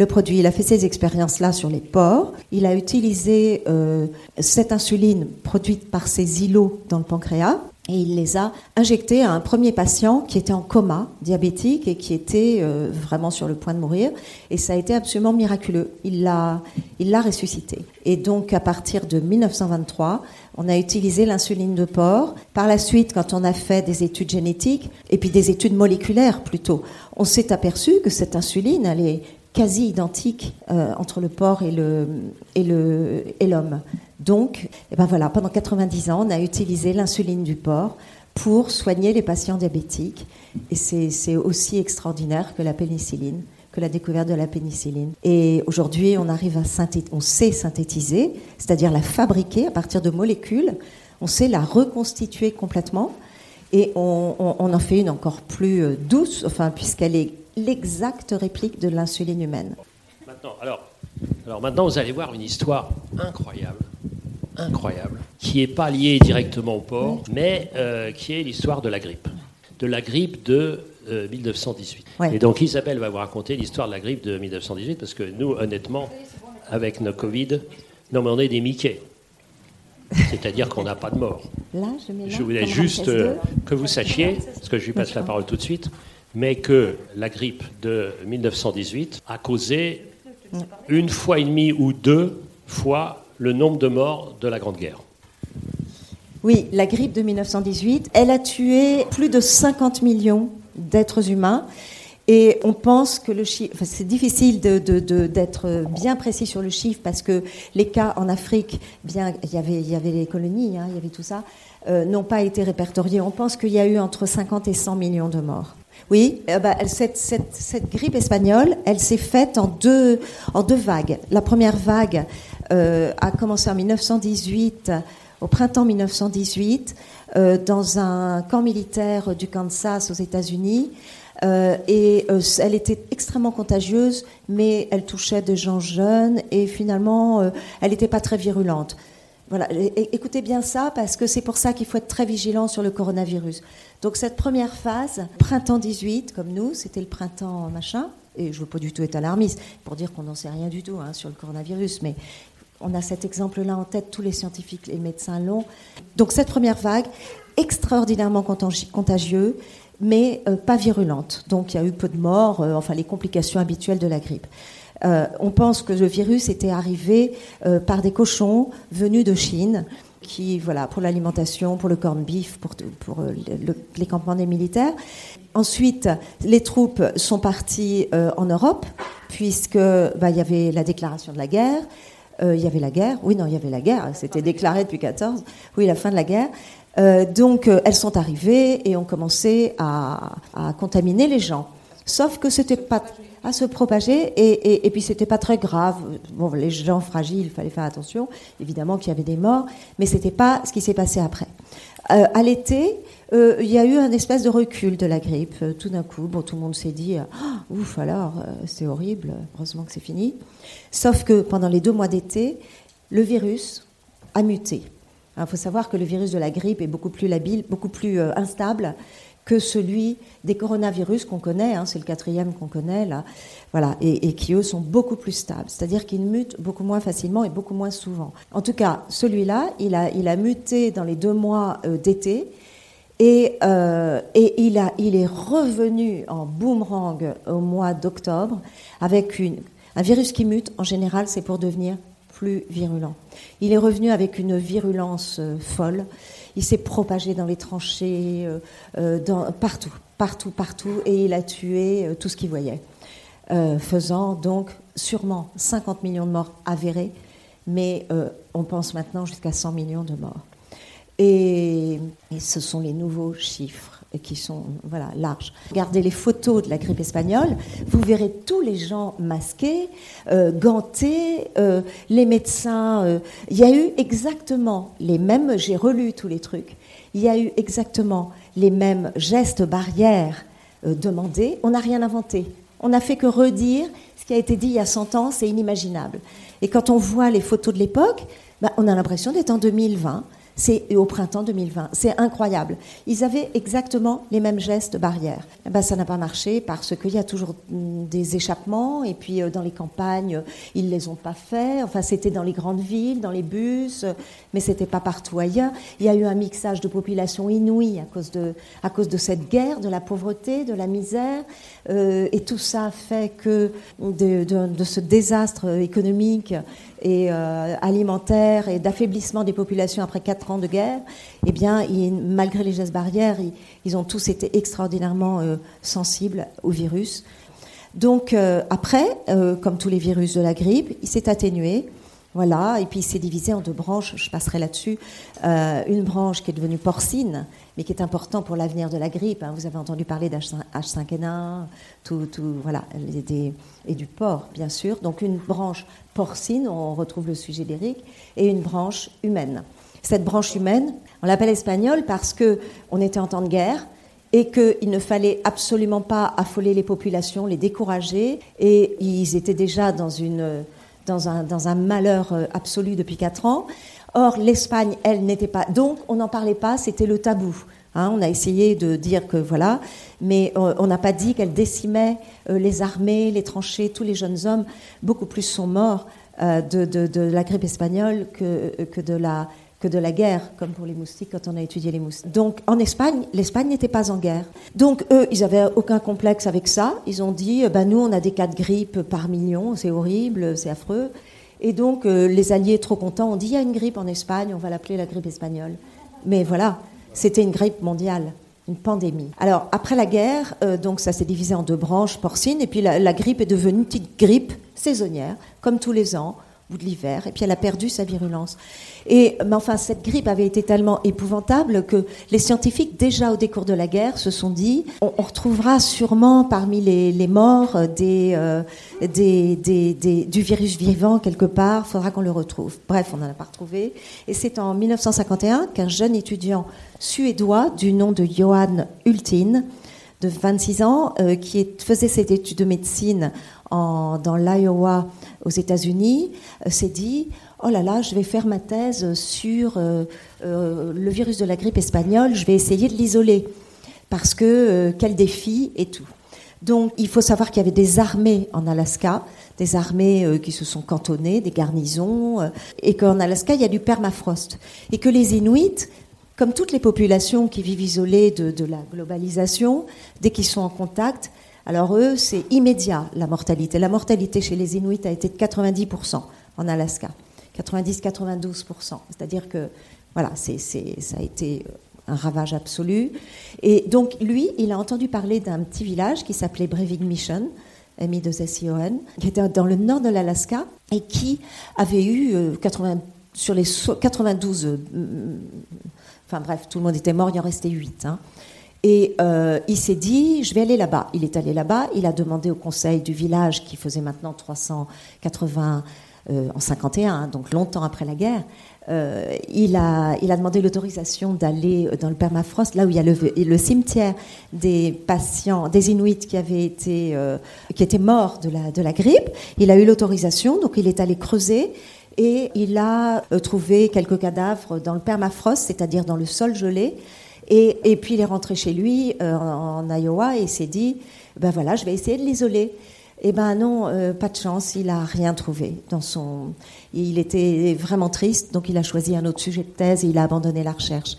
produit. Il a fait ces expériences-là sur les porcs. Il a utilisé euh, cette insuline produite par ces îlots dans le pancréas et il les a injectés à un premier patient qui était en coma diabétique et qui était euh, vraiment sur le point de mourir. Et ça a été absolument miraculeux. Il l'a, il l'a ressuscité. Et donc, à partir de 1923, on a utilisé l'insuline de porc. Par la suite, quand on a fait des études génétiques et puis des études moléculaires plutôt, on s'est aperçu que cette insuline, elle est quasi identique euh, entre le porc et le et le et l'homme. Donc, eh ben voilà, pendant 90 ans, on a utilisé l'insuline du porc pour soigner les patients diabétiques. Et c'est aussi extraordinaire que la pénicilline, que la découverte de la pénicilline. Et aujourd'hui, on arrive à on sait synthétiser, c'est-à-dire la fabriquer à partir de molécules. On sait la reconstituer complètement. Et on, on en fait une encore plus euh, douce, enfin, puisqu'elle est l'exacte réplique de l'insuline humaine. Maintenant, alors, alors maintenant, vous allez voir une histoire incroyable, incroyable, qui n'est pas liée directement au porc, mais euh, qui est l'histoire de la grippe, de la grippe de 1918. Euh, Et donc Isabelle va vous raconter l'histoire de la grippe de 1918, parce que nous, honnêtement, avec nos Covid, non mais on est des Mickey. C'est-à-dire qu'on n'a pas de mort. Là, je, je voulais juste euh, que vous sachiez, parce que je lui passe la parole tout de suite, mais que la grippe de 1918 a causé une fois et demie ou deux fois le nombre de morts de la Grande Guerre. Oui, la grippe de 1918, elle a tué plus de 50 millions d'êtres humains. Et on pense que le chiffre, c'est difficile d'être bien précis sur le chiffre parce que les cas en Afrique, bien, il y avait, les colonies, hein, il y avait tout ça, euh, n'ont pas été répertoriés. On pense qu'il y a eu entre 50 et 100 millions de morts. Oui, euh, bah, cette, grippe espagnole, elle s'est faite en deux, vagues. La première vague euh, a commencé en 1918, au printemps 1918, euh, dans un camp militaire du Kansas aux États-Unis. et elle était extrêmement contagieuse, mais elle touchait des gens jeunes et finalement, elle n'était pas très virulente. Voilà, écoutez bien ça parce que c'est pour ça qu'il faut être très vigilant sur le coronavirus. Donc cette première phase, printemps 18, comme nous, c'était le printemps machin, et je veux pas du tout être alarmiste pour dire qu'on n'en sait rien du tout hein, sur le coronavirus, mais on a cet exemple-là en tête, tous les scientifiques, les médecins l'ont. Donc cette première vague, extraordinairement contagieux, mais euh, pas virulente. Donc il y a eu peu de morts, euh, enfin les complications habituelles de la grippe. Euh, on pense que le virus était arrivé par des cochons venus de Chine qui, voilà, pour l'alimentation, pour le corn beef, pour, euh, les campements des militaires. Ensuite, les troupes sont parties euh, en Europe, puisque bah, y avait la déclaration de la guerre. Euh, il y avait la guerre. Oui, non, il y avait la guerre. C'était déclaré depuis 14. Oui, la fin de la guerre. donc, elles sont arrivées et ont commencé à, à contaminer les gens. Sauf que c'était pas à se propager et, et, et puis c'était pas très grave. Bon, les gens fragiles, il fallait faire attention. Évidemment qu'il y avait des morts, mais c'était pas ce qui s'est passé après. Euh, à l'été, euh, il y a eu un espèce de recul de la grippe. Euh, tout d'un coup, bon, tout le monde s'est dit oh, ouf alors, c'est horrible. Heureusement que c'est fini. Sauf que pendant les deux mois d'été, le virus a muté. Il faut savoir que le virus de la grippe est beaucoup plus labile, beaucoup plus instable que celui des coronavirus qu'on connaît, hein, c'est le quatrième qu'on connaît là, voilà, et, qui eux sont beaucoup plus stables, c'est-à-dire qu'ils mutent beaucoup moins facilement et beaucoup moins souvent. En tout cas, celui-là, il a, il a muté dans les deux mois euh, d'été. Et, euh, et il, a, il est revenu en boomerang au mois d'octobre avec une, un virus qui mute. En général, c'est pour devenir plus virulent. Il est revenu avec une virulence euh, folle il s'est propagé dans les tranchées, euh, euh, partout, partout, partout, et il a tué euh, tout ce qu'il voyait. faisant donc sûrement 50 millions de morts avérés, mais on pense maintenant jusqu'à 100 millions de morts. Et, ce sont les nouveaux chiffres qui sont voilà, larges. Regardez les photos de la grippe espagnole, vous verrez tous les gens masqués, euh, gantés, euh, les médecins. Euh, il y a eu exactement les mêmes, j'ai relu tous les trucs, il y a eu exactement les mêmes gestes barrières demandés. On n'a rien inventé. On n'a fait que redire ce qui a été dit il y a 100 ans, c'est inimaginable. Et quand on voit les photos de l'époque, bah, on a l'impression d'être en 2020. C'est au printemps 2020. C'est incroyable. Ils avaient exactement les mêmes gestes barrières. Eh ben, ça n'a pas marché parce qu'il y a toujours mm, des échappements et puis euh, dans les campagnes, ils les ont pas fait. Enfin, c'était dans les grandes villes, dans les bus, mais c'était pas partout ailleurs. Il y a eu un mixage de population inouïe à cause de, à cause de cette guerre, de la pauvreté, de la misère. Euh, et tout ça fait que de, ce désastre économique et euh, alimentaire et d'affaiblissement des populations après quatre ans de guerre, eh bien, malgré les gestes barrières, ils, ont tous été extraordinairement euh, sensibles au virus. Donc après, comme tous les virus de la grippe, il s'est atténué. Voilà, et puis il s'est divisé en deux branches, je passerai là-dessus. une branche qui est devenue porcine, mais qui est important pour l'avenir de la grippe. Hein. Vous avez entendu parler d'H5N1, tout, tout, voilà, et du porc, bien sûr. Donc une branche porcine, on retrouve le sujet d'Éric, et une branche humaine. Cette branche humaine, on l'appelle espagnole parce que on était en temps de guerre et qu'il ne fallait absolument pas affoler les populations, les décourager, et ils étaient déjà dans, une, dans, un, dans un malheur euh, absolu depuis quatre ans. Or, l'Espagne, elle, n'était pas. Donc, on n'en parlait pas, c'était le tabou. Hein. on a essayé de dire que voilà, mais euh, on n'a pas dit qu'elle décimait euh, les armées, les tranchées, tous les jeunes hommes. Beaucoup plus sont morts euh, de, la grippe espagnole que, que, de la, de la guerre, comme pour les moustiques quand on a étudié les moustiques. Donc en Espagne, l'Espagne n'était pas en guerre. Donc eux, ils n'avaient aucun complexe avec ça. Ils ont dit, ben, nous, on a des cas de grippe par million, c'est horrible, c'est affreux. Et donc, euh, les Alliés, trop contents, ont dit il y a une grippe en Espagne, on va l'appeler la grippe espagnole. Mais voilà, c'était une grippe mondiale, une pandémie. Alors, après la guerre, euh, donc ça s'est divisé en deux branches porcines, et puis la grippe est devenue une petite grippe saisonnière, comme tous les ans de l'hiver, et puis elle a perdu sa virulence. Et, mais enfin, cette grippe avait été tellement épouvantable que les scientifiques, déjà au décours de la guerre, se sont dit on, retrouvera sûrement parmi les, morts euh, des, des, du virus vivant quelque part, faudra qu'on le retrouve. Bref, on n'en a pas retrouvé. Et c'est en 1951 qu'un jeune étudiant suédois du nom de Johan Hultin, de 26 ans, euh, qui faisait cette étude de médecine en, dans l'Iowa aux États-Unis euh, s'est dit oh là là, je vais faire ma thèse sur euh, le virus de la grippe espagnole, je vais essayer de l'isoler parce que quel défi et tout. Donc il faut savoir qu'il y avait des armées en Alaska, des armées qui se sont cantonnées, des garnisons, et qu'en Alaska il y a du permafrost et que les Inuits comme toutes les populations qui vivent isolées de, la globalisation, dès qu'ils sont en contact, alors eux, c'est immédiat la mortalité. La mortalité chez les Inuits a été de 90% en Alaska, 90-92%. C'est-à-dire que voilà, ça a été un ravage absolu. Et donc lui, il a entendu parler d'un petit village qui s'appelait Breivik Mission, m i 2 s qui était dans le nord de l'Alaska et qui avait eu 80, euh, sur les 92, euh, enfin bref, tout le monde était mort, il en restait 8. Et euh, il s'est dit, je vais aller là-bas. Il est allé là-bas, il a demandé au conseil du village, qui faisait maintenant 380 euh, en 51, hein, donc longtemps après la guerre, euh, il, a, il a demandé l'autorisation d'aller dans le permafrost, là où il y a le, le cimetière des patients, des Inuits qui avaient été, qui étaient morts de la, de la grippe. Il a eu l'autorisation, donc il est allé creuser et il a trouvé quelques cadavres dans le permafrost, c'est-à-dire dans le sol gelé. Et, puis il est rentré chez lui euh, en, Iowa et s'est dit, ben voilà, je vais essayer de l'isoler. Eh ben non, euh, pas de chance, il a rien trouvé dans son. Il était vraiment triste, donc il a choisi un autre sujet de thèse et il a abandonné la recherche.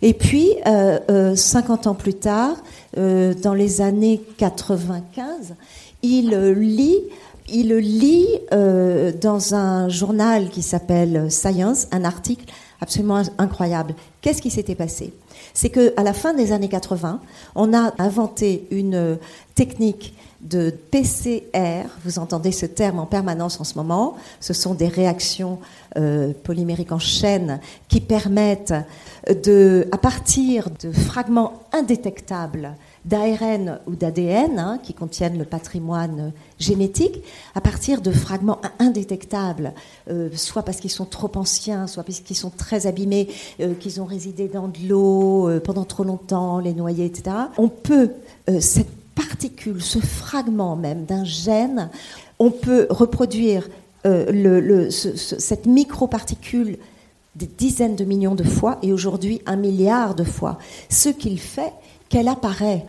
Et puis, euh, 50 ans plus tard, euh, dans les années 95, il lit il lit dans un journal qui s'appelle Science un article absolument incroyable. Qu'est-ce qui s'était passé? C'est qu'à la fin des années 80, on a inventé une technique de PCR. Vous entendez ce terme en permanence en ce moment. Ce sont des réactions euh, polymériques en chaîne qui permettent, de, à partir de fragments indétectables d'ARN ou d'ADN hein, qui contiennent le patrimoine génétique, à partir de fragments indétectables, euh, soit parce qu'ils sont trop anciens, soit parce qu'ils sont très abîmés, euh, qu'ils ont résidé dans de l'eau pendant trop longtemps, les noyés, etc. On peut, cette particule, ce fragment même d'un gène, on peut reproduire euh, le, cette microparticule des dizaines de millions de fois et aujourd'hui un milliard de fois. Ce qu'il fait, qu'elle apparaît.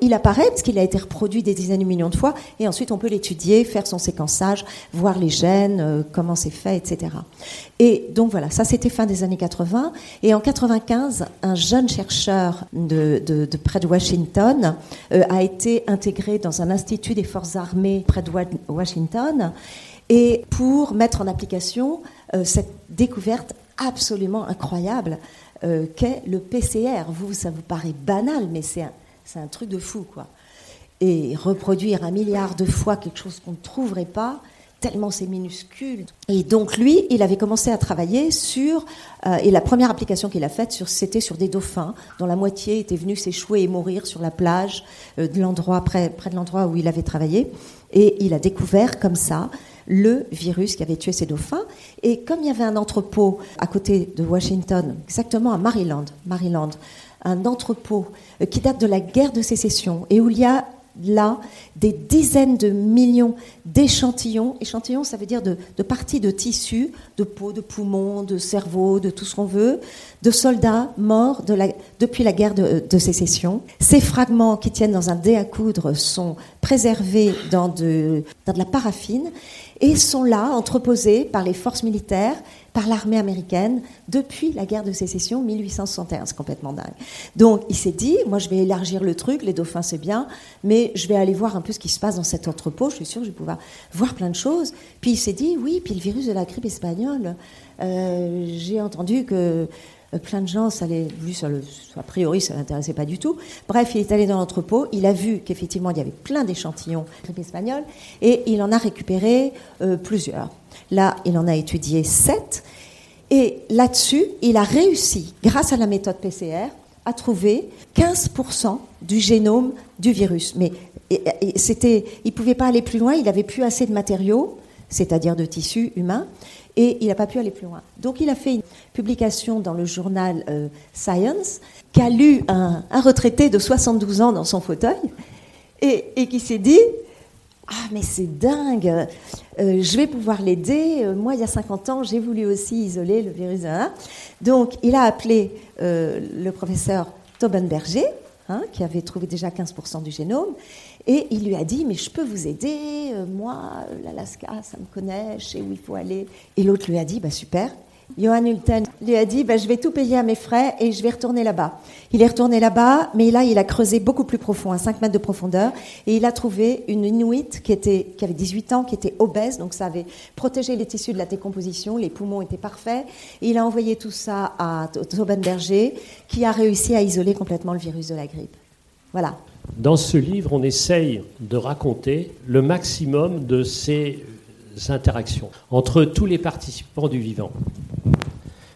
il apparaît parce qu'il a été reproduit des dizaines de millions de fois, et ensuite on peut l'étudier, faire son séquençage, voir les gènes, euh, comment c'est fait, etc. Et donc voilà, ça c'était fin des années 80. Et en 95, un jeune chercheur de, près de Washington euh, a été intégré dans un institut des forces armées près de Washington, et pour mettre en application euh, cette découverte absolument incroyable euh, qu'est le PCR. Vous, ça vous paraît banal, mais c'est un, truc de fou, quoi. Et reproduire un milliard de fois quelque chose qu'on ne trouverait pas, tellement c'est minuscule. Et donc lui, il avait commencé à travailler sur, euh, et la première application qu'il a faite, c'était sur des dauphins, dont la moitié était venue s'échouer et mourir sur la plage euh, de l'endroit près de l'endroit où il avait travaillé. Et il a découvert comme ça le virus qui avait tué ces dauphins. Et comme il y avait un entrepôt à côté de Washington, exactement à Maryland, Maryland un entrepôt euh, qui date de la guerre de sécession et où il y a là des dizaines de millions d'échantillons. Échantillons, ça veut dire de, parties de tissus, de peau, de poumons, de cerveau, de tout ce qu'on veut, de soldats morts depuis la guerre de, sécession. Ces fragments qui tiennent dans un dé à coudre sont préservés dans de la paraffine et sont là, entreposés par les forces militaires par l'armée américaine depuis la guerre de sécession 1861. C'est complètement dingue. Donc il s'est dit, moi je vais élargir le truc, les dauphins c'est bien, mais je vais aller voir un peu ce qui se passe dans cet entrepôt, je suis sûre que je vais pouvoir voir plein de choses. Puis il s'est dit, oui, puis le virus de la grippe espagnole, euh, j'ai entendu que plein de gens, ça les, vu ça a priori, ça l'intéressait pas du tout. Bref, il est allé dans l'entrepôt, il a vu qu'effectivement il y avait plein d'échantillons grippe espagnole et il en a récupéré euh, plusieurs. Là, il en a étudié sept. Et là-dessus, il a réussi, grâce à la méthode PCR, à trouver 15% du génome du virus. Mais c'était, il pouvait pas aller plus loin, il n'avait plus assez de matériaux, c'est-à-dire de tissus humains, et il n'a pas pu aller plus loin. Donc il a fait une publication dans le journal euh, Science, qu'a lu un, retraité de 72 ans dans son fauteuil, et qui s'est dit, ah, mais c'est dingue, euh, je vais pouvoir l'aider. Euh, moi, il y a 50 ans, j'ai voulu aussi isoler le virus. Hein. Donc, il a appelé le professeur Taubenberger, hein, qui avait trouvé déjà 15% du génome, et il lui a dit Mais je peux vous aider, moi, l'Alaska, ça me connaît, je sais où il faut aller. Et l'autre lui a dit bah, Super, Johan Hulten lui a dit bah, Je vais tout payer à mes frais et je vais retourner là-bas. Il est retourné là-bas, mais là, il a creusé beaucoup plus profond, à 5 mètres de profondeur, et il a trouvé une Inuit qui, était, qui avait 18 ans, qui était obèse, donc ça avait protégé les tissus de la décomposition, les poumons étaient parfaits. Et il a envoyé tout ça à Berger, qui a réussi à isoler complètement le virus de la grippe. Dans ce livre, on essaye de raconter le maximum de ces interactions entre tous les participants du vivant.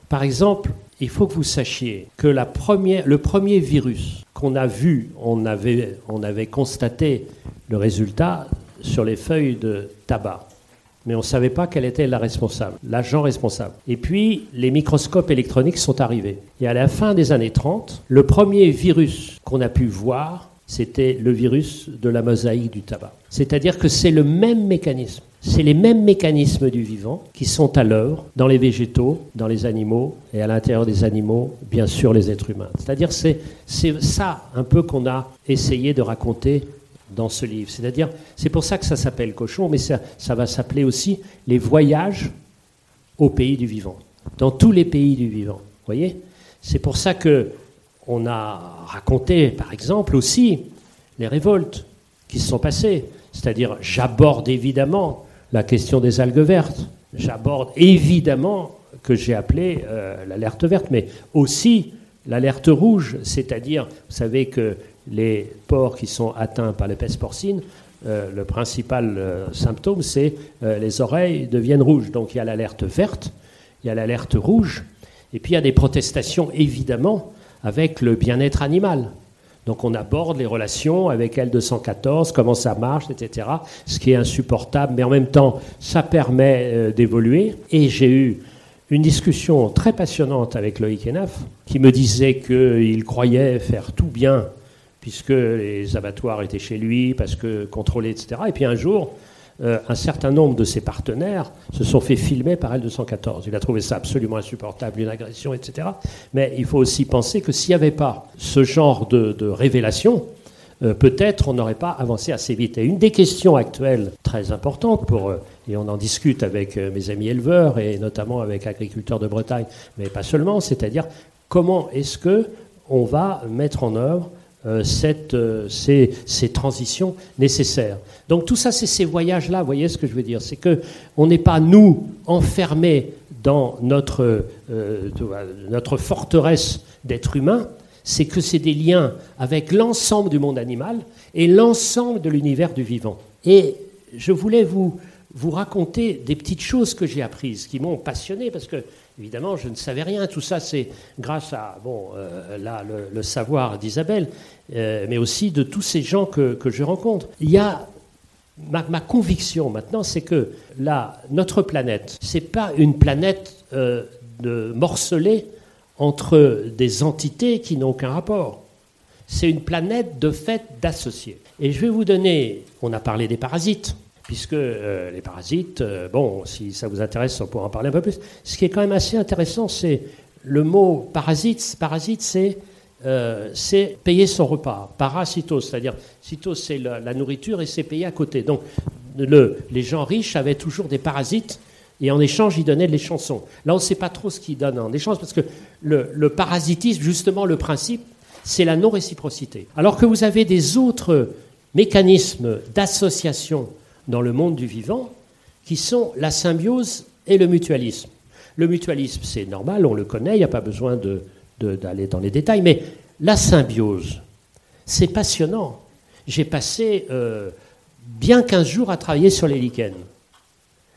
Par exemple, il faut que vous sachiez que le premier virus qu'on a vu, on avait constaté le résultat sur les feuilles de tabac. Mais on ne savait pas quel était la responsable, l'agent responsable. Et puis, les microscopes électroniques sont arrivés. Et à la fin des années 30, le premier virus qu'on a pu voir, c'était le virus de la mosaïque du tabac. C'est-à-dire que c'est le même mécanisme. C'est les mêmes mécanismes du vivant qui sont à l'œuvre dans les végétaux, dans les animaux et à l'intérieur des animaux, bien sûr, les êtres humains. C'est-à-dire c'est c'est ça un peu qu'on a essayé de raconter dans ce livre. C'est-à-dire, c'est pour ça que ça s'appelle Cochon, mais ça, va s'appeler aussi les voyages au pays du vivant, dans tous les pays du vivant. Voyez? C'est pour ça que on a raconté, par exemple, aussi les révoltes qui se sont passées. C'est-à-dire, j'aborde évidemment la question des algues vertes. J'aborde évidemment que j'ai appelé euh, l'alerte verte, mais aussi l'alerte rouge, c'est-à-dire, vous savez que les porcs qui sont atteints par la peste porcine le principal symptôme, c'est les oreilles deviennent rouges. Donc il y a l'alerte verte, il y a l'alerte rouge, et puis il y a des protestations évidemment avec le bien-être animal. Donc on aborde les relations avec L214, comment ça marche, etc. Ce qui est insupportable, mais en même temps, ça permet euh, d'évoluer. Et j'ai eu une discussion très passionnante avec Loïc Enaf, qui me disait qu'il croyait faire tout bien, puisque les abattoirs étaient chez lui, parce que contrôlés, etc. Et puis un jour, euh, un certain nombre de ses partenaires se sont fait filmer par L214. Il a trouvé ça absolument insupportable, une agression, etc. Mais il faut aussi penser que s'il n'y avait pas ce genre de, révélation, euh, peut-être on n'aurait pas avancé assez vite. Et une des questions actuelles très importantes pour, euh, et on en discute avec mes amis éleveurs et notamment avec agriculteurs de Bretagne, mais pas seulement, c'est-à-dire comment est-ce que on va mettre en œuvre cette, euh, ces, ces, transitions nécessaires. Donc tout ça, c'est ces voyages-là, vous voyez ce que je veux dire C'est qu'on n'est pas, nous, enfermés dans notre, euh, notre forteresse d'être humain, c'est que c'est des liens avec l'ensemble du monde animal et l'ensemble de l'univers du vivant. Et je voulais vous, vous raconter des petites choses que j'ai apprises, qui m'ont passionné, parce que Évidemment, je ne savais rien. Tout ça, c'est grâce à bon, euh, là, le, savoir d'Isabelle, euh, mais aussi de tous ces gens que, je rencontre. Il y a ma, conviction maintenant, c'est que là, notre planète, c'est pas une planète euh, morcelée entre des entités qui n'ont aucun rapport. C'est une planète de fait d'associés. Et je vais vous donner, on a parlé des parasites puisque euh, les parasites, euh, bon, si ça vous intéresse, on pourra en parler un peu plus. Ce qui est quand même assez intéressant, c'est le mot parasite. Parasite, c'est euh, payer son repas. Parasitos, c'est-à-dire, citos, c'est la, nourriture et c'est payé à côté. Donc, le, les gens riches avaient toujours des parasites et en échange, ils donnaient des chansons. Là, on ne sait pas trop ce qu'ils donnent en échange parce que le parasitisme, justement, le principe, c'est la non-réciprocité. Alors que vous avez des autres mécanismes d'association dans le monde du vivant, qui sont la symbiose et le mutualisme. Le mutualisme, c'est normal, on le connaît, il n'y a pas besoin d'aller dans les détails, mais la symbiose, c'est passionnant. J'ai passé euh, bien 15 jours à travailler sur les lichens.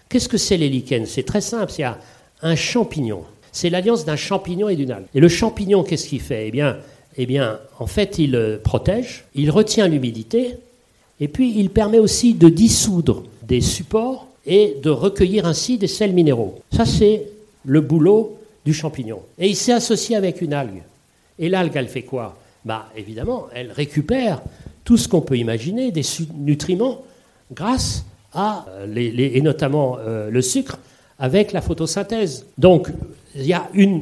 Qu'est-ce que c'est les lichens C'est très simple, c'est un champignon. C'est l'alliance d'un champignon et d'une algue. Et le champignon, qu'est-ce qu'il fait? Eh bien, eh bien, en fait, il euh, protège, il retient l'humidité, et puis, il permet aussi de dissoudre des supports et de recueillir ainsi des sels minéraux. Ça, c'est le boulot du champignon. Et il s'est associé avec une algue. Et l'algue, elle fait quoi? Bah, Évidemment, elle récupère tout ce qu'on peut imaginer, des nutriments, grâce à, euh, les, et notamment euh, le sucre, avec la photosynthèse. Donc, il y a une,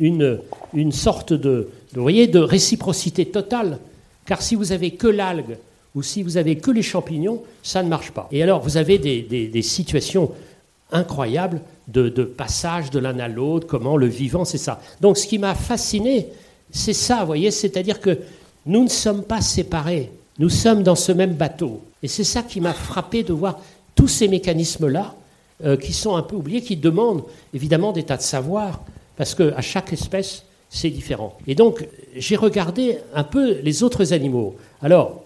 une, une sorte de, voyez, de réciprocité totale. Car si vous avez que l'algue ou si vous avez que les champignons, ça ne marche pas. Et alors, vous avez des, situations incroyables de, passage de l'un à l'autre, comment le vivant, c'est ça. Donc, ce qui m'a fasciné, c'est ça, vous voyez, c'est-à-dire que nous ne sommes pas séparés, nous sommes dans ce même bateau. Et c'est ça qui m'a frappé de voir tous ces mécanismes-là, euh, qui sont un peu oubliés, qui demandent évidemment des tas de savoir, parce qu'à chaque espèce, c'est différent. Et donc, j'ai regardé un peu les autres animaux. Alors,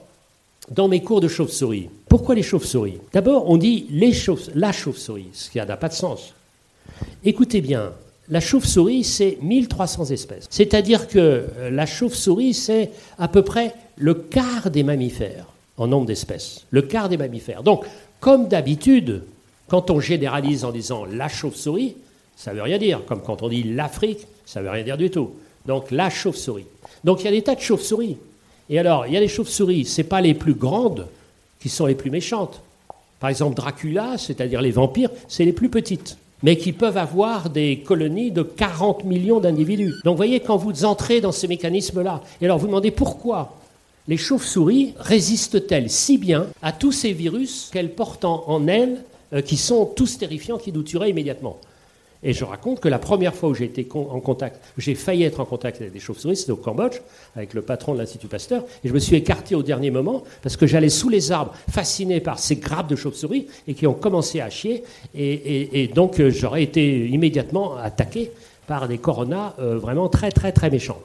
dans mes cours de chauve-souris. Pourquoi les chauves-souris? D'abord, on dit les la chauve-souris, ce qui n'a pas de sens. Écoutez bien, la chauve-souris, c'est 1300 espèces. C'est-à-dire que euh, la chauve-souris, c'est à peu près le quart des mammifères en nombre d'espèces. Le quart des mammifères. Donc, comme d'habitude, quand on généralise en disant la chauve-souris, ça ne veut rien dire. Comme quand on dit l'Afrique, ça ne veut rien dire du tout. Donc, la chauve-souris. Donc, il y a des tas de chauves-souris. Et alors, il y a les chauves-souris, ce pas les plus grandes qui sont les plus méchantes. Par exemple, Dracula, c'est-à-dire les vampires, c'est les plus petites, mais qui peuvent avoir des colonies de 40 millions d'individus. Donc vous voyez, quand vous entrez dans ces mécanismes-là, et alors vous demandez pourquoi les chauves-souris résistent-elles si bien à tous ces virus qu'elles portent en, elles, euh, qui sont tous terrifiants, qui nous tueraient immédiatement et je raconte que la première fois où j'ai été en contact, j'ai failli être en contact avec des chauves-souris, c'était au Cambodge, avec le patron de l'Institut Pasteur, et je me suis écarté au dernier moment parce que j'allais sous les arbres, fasciné par ces grappes de chauves-souris, et qui ont commencé à chier, et, donc euh, j'aurais été immédiatement attaqué par des coronas euh, vraiment très très très méchants.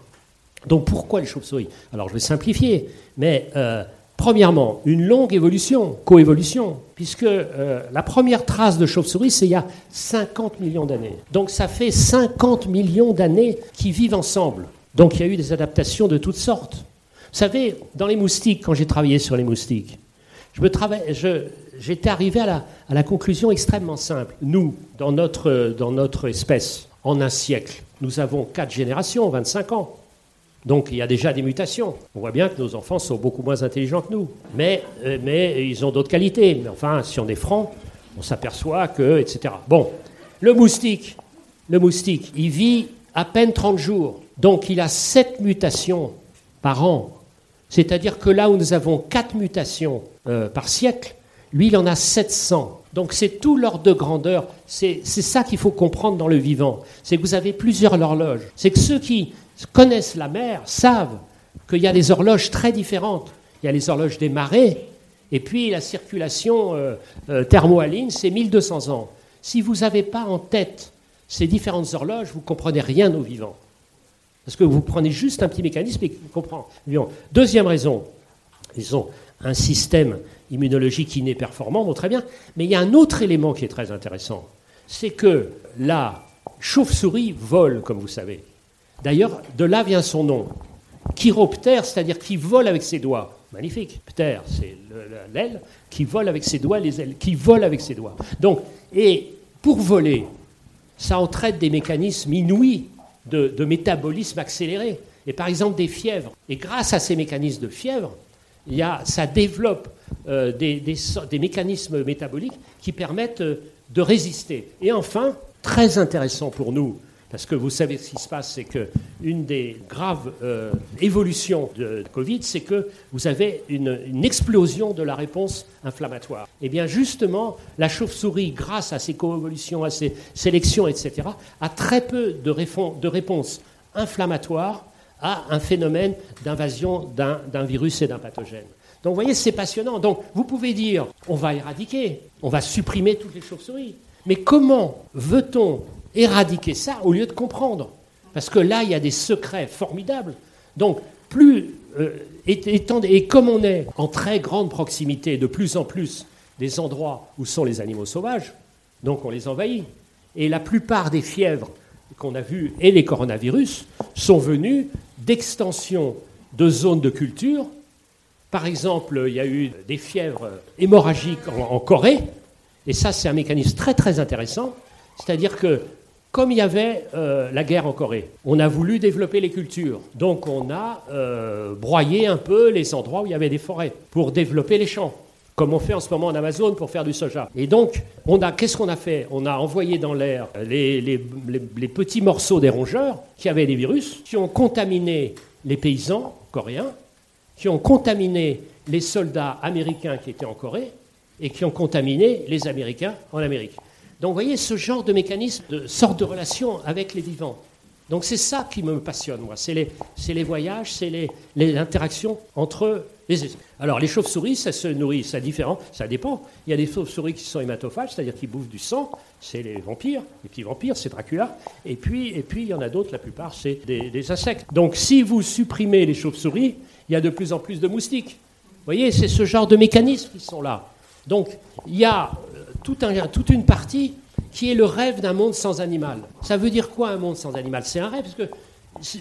Donc pourquoi les chauves-souris? Alors je vais simplifier, mais euh, Premièrement, une longue évolution, coévolution, puisque euh, la première trace de chauve-souris, c'est il y a 50 millions d'années. Donc ça fait 50 millions d'années qui vivent ensemble. Donc il y a eu des adaptations de toutes sortes. Vous savez, dans les moustiques, quand j'ai travaillé sur les moustiques, j'étais arrivé à la, à la, conclusion extrêmement simple. Nous, dans notre, dans notre espèce, en un siècle, nous avons quatre générations, 25 ans. Donc il y a déjà des mutations. On voit bien que nos enfants sont beaucoup moins intelligents que nous. Mais, euh, ils ont d'autres qualités. Mais enfin, si on est franc, on s'aperçoit que, etc. Bon, le moustique, le moustique, il vit à peine 30 jours. Donc il a 7 mutations par an. C'est-à-dire que là où nous avons 4 mutations euh, par siècle, lui, il en a 700. Donc c'est tout l'ordre de grandeur. C'est ça qu'il faut comprendre dans le vivant. C'est que vous avez plusieurs horloges. C'est que ceux qui connaissent la mer savent qu'il y a des horloges très différentes. Il y a les horloges des marées, et puis la circulation euh, euh thermohaline, c'est 1200 ans. Si vous n'avez pas en tête ces différentes horloges, vous ne comprenez rien au vivant. Parce que vous prenez juste un petit mécanisme et vous comprenez. Deuxième raison, ils ont un système immunologique n'est performant, bon, très bien. Mais il y a un autre élément qui est très intéressant. C'est que la chauve-souris vole, comme vous savez. D'ailleurs, de là vient son nom. Chiroptère, c'est-à-dire qui vole avec ses doigts. Magnifique. Ptère, c'est l'aile qui vole avec ses doigts, les ailes qui volent avec ses doigts. Donc, et pour voler, ça entraîne des mécanismes inouïs de métabolisme accéléré. Et par exemple des fièvres. Et grâce à ces mécanismes de fièvre, il y a, ça développe euh, des, mécanismes métaboliques qui permettent euh, de résister. Et enfin, très intéressant pour nous, parce que vous savez ce qui se passe, c'est qu'une des graves euh, évolutions de, Covid, c'est que vous avez une, une, explosion de la réponse inflammatoire. Et eh bien justement, la chauve-souris, grâce à ses coévolutions, à ses sélections, etc., a très peu de, de réponses inflammatoires à un phénomène d'invasion d'un virus et d'un pathogène. Donc vous voyez, c'est passionnant. Donc vous pouvez dire, on va éradiquer, on va supprimer toutes les chauves-souris. Mais comment veut-on éradiquer ça au lieu de comprendre? Parce que là, il y a des secrets formidables. Donc plus, euh, et comme on est en très grande proximité de plus en plus des endroits où sont les animaux sauvages, donc on les envahit. Et la plupart des fièvres qu'on a vues et les coronavirus sont venus d'extension de zones de culture. Par exemple, il y a eu des fièvres hémorragiques en, Corée, et ça c'est un mécanisme très très intéressant, c'est-à-dire que comme il y avait euh, la guerre en Corée, on a voulu développer les cultures. Donc on a euh, broyé un peu les endroits où il y avait des forêts pour développer les champs comme on fait en ce moment en Amazon pour faire du soja. Et donc, on a, qu'est-ce qu'on a fait? On a envoyé dans l'air les, petits morceaux des rongeurs qui avaient des virus, qui ont contaminé les paysans coréens, qui ont contaminé les soldats américains qui étaient en Corée, et qui ont contaminé les Américains en Amérique. Donc, vous voyez, ce genre de mécanisme, de sorte de relation avec les vivants. Donc, c'est ça qui me passionne, moi. C'est les, les, voyages, c'est les, les interactions entre alors, les chauves-souris, ça se nourrit, ça différent, ça dépend. Il y a des chauves-souris qui sont hématophages, c'est-à-dire qui bouffent du sang, c'est les vampires, les petits vampires, c'est Dracula. Et puis, et puis, il y en a d'autres, la plupart, c'est des, insectes. Donc, si vous supprimez les chauves-souris, il y a de plus en plus de moustiques. Vous voyez, c'est ce genre de mécanismes qui sont là. Donc, il y a euh, tout un, toute une partie qui est le rêve d'un monde sans animal. Ça veut dire quoi un monde sans animal? C'est un rêve, parce que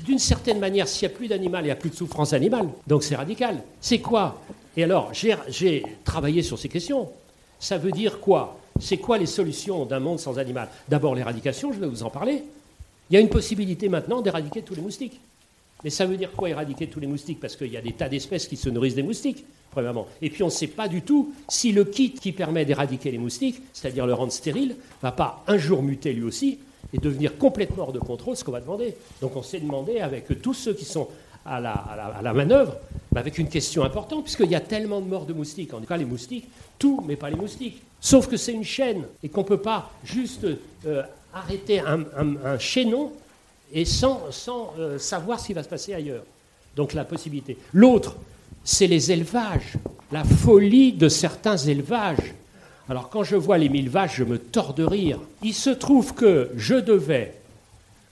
d'une certaine manière, s'il n'y a plus d'animal, il n'y a plus de souffrance animale. Donc c'est radical. C'est quoi? Et alors, j'ai travaillé sur ces questions. Ça veut dire quoi? C'est quoi les solutions d'un monde sans animal? D'abord l'éradication, je vais vous en parler. Il y a une possibilité maintenant d'éradiquer tous les moustiques. Mais ça veut dire quoi éradiquer tous les moustiques? Parce qu'il y a des tas d'espèces qui se nourrissent des moustiques, premièrement. Et puis on ne sait pas du tout si le kit qui permet d'éradiquer les moustiques, c'est-à-dire le rendre stérile, va pas un jour muter lui aussi et devenir complètement hors de contrôle ce qu'on va demander. Donc on s'est demandé avec tous ceux qui sont à la, à la, manœuvre, avec une question importante, puisqu'il y a tellement de morts de moustiques. En tout cas, les moustiques, tout, mais pas les moustiques. Sauf que c'est une chaîne et qu'on ne peut pas juste euh, arrêter un, chaînon et sans, sans euh, savoir ce qui va se passer ailleurs. Donc la possibilité. L'autre, c'est les élevages, la folie de certains élevages. Alors quand je vois les mille vaches, je me tords de rire. Il se trouve que je devais,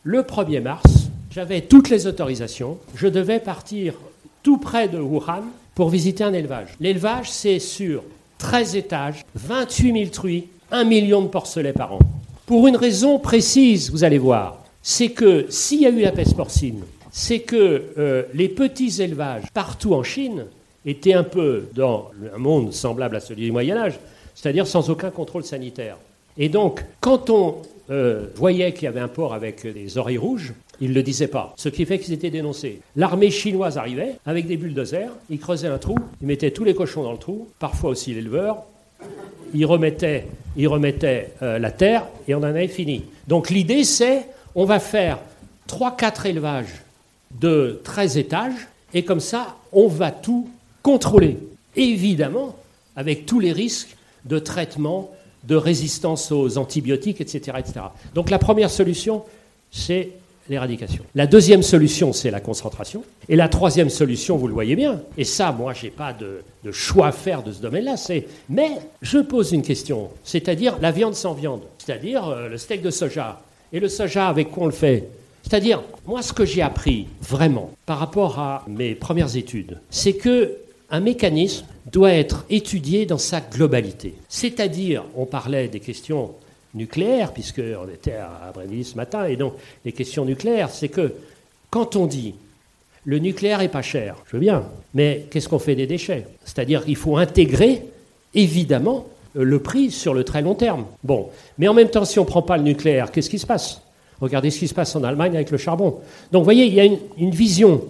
le 1er mars, j'avais toutes les autorisations, je devais partir tout près de Wuhan pour visiter un élevage. L'élevage, c'est sur 13 étages, 28 000 truies, 1 million de porcelets par an. Pour une raison précise, vous allez voir, c'est que s'il y a eu la peste porcine, c'est que euh, les petits élevages partout en Chine étaient un peu dans un monde semblable à celui du Moyen Âge, c'est-à-dire sans aucun contrôle sanitaire. Et donc, quand on euh, voyait qu'il y avait un port avec des oreilles rouges, ils ne le disaient pas, ce qui fait qu'ils étaient dénoncés. L'armée chinoise arrivait avec des bulldozers, ils creusaient un trou, ils mettaient tous les cochons dans le trou, parfois aussi l'éleveur, ils remettaient, ils remettaient euh, la terre et on en avait fini. Donc l'idée c'est, on va faire 3-4 élevages de 13 étages et comme ça, on va tout contrôler. Évidemment, avec tous les risques de traitement, de résistance aux antibiotiques, etc. etc. Donc la première solution, c'est l'éradication. La deuxième solution, c'est la concentration. Et la troisième solution, vous le voyez bien, et ça, moi, je n'ai pas de, choix à faire de ce domaine-là, c'est... Mais je pose une question, c'est-à-dire la viande sans viande, c'est-à-dire euh, le steak de soja. Et le soja, avec quoi on le fait? C'est-à-dire, moi, ce que j'ai appris vraiment par rapport à mes premières études, c'est que un mécanisme doit être étudié dans sa globalité. C'est-à-dire, on parlait des questions nucléaires, puisqu'on était à Brenny ce matin, et donc les questions nucléaires, c'est que quand on dit le nucléaire est pas cher, je veux bien, mais qu'est-ce qu'on fait des déchets? C'est-à-dire qu'il faut intégrer, évidemment, le prix sur le très long terme. Bon, mais en même temps, si on ne prend pas le nucléaire, qu'est-ce qui se passe? Regardez ce qui se passe en Allemagne avec le charbon. Donc, vous voyez, il y a une, une vision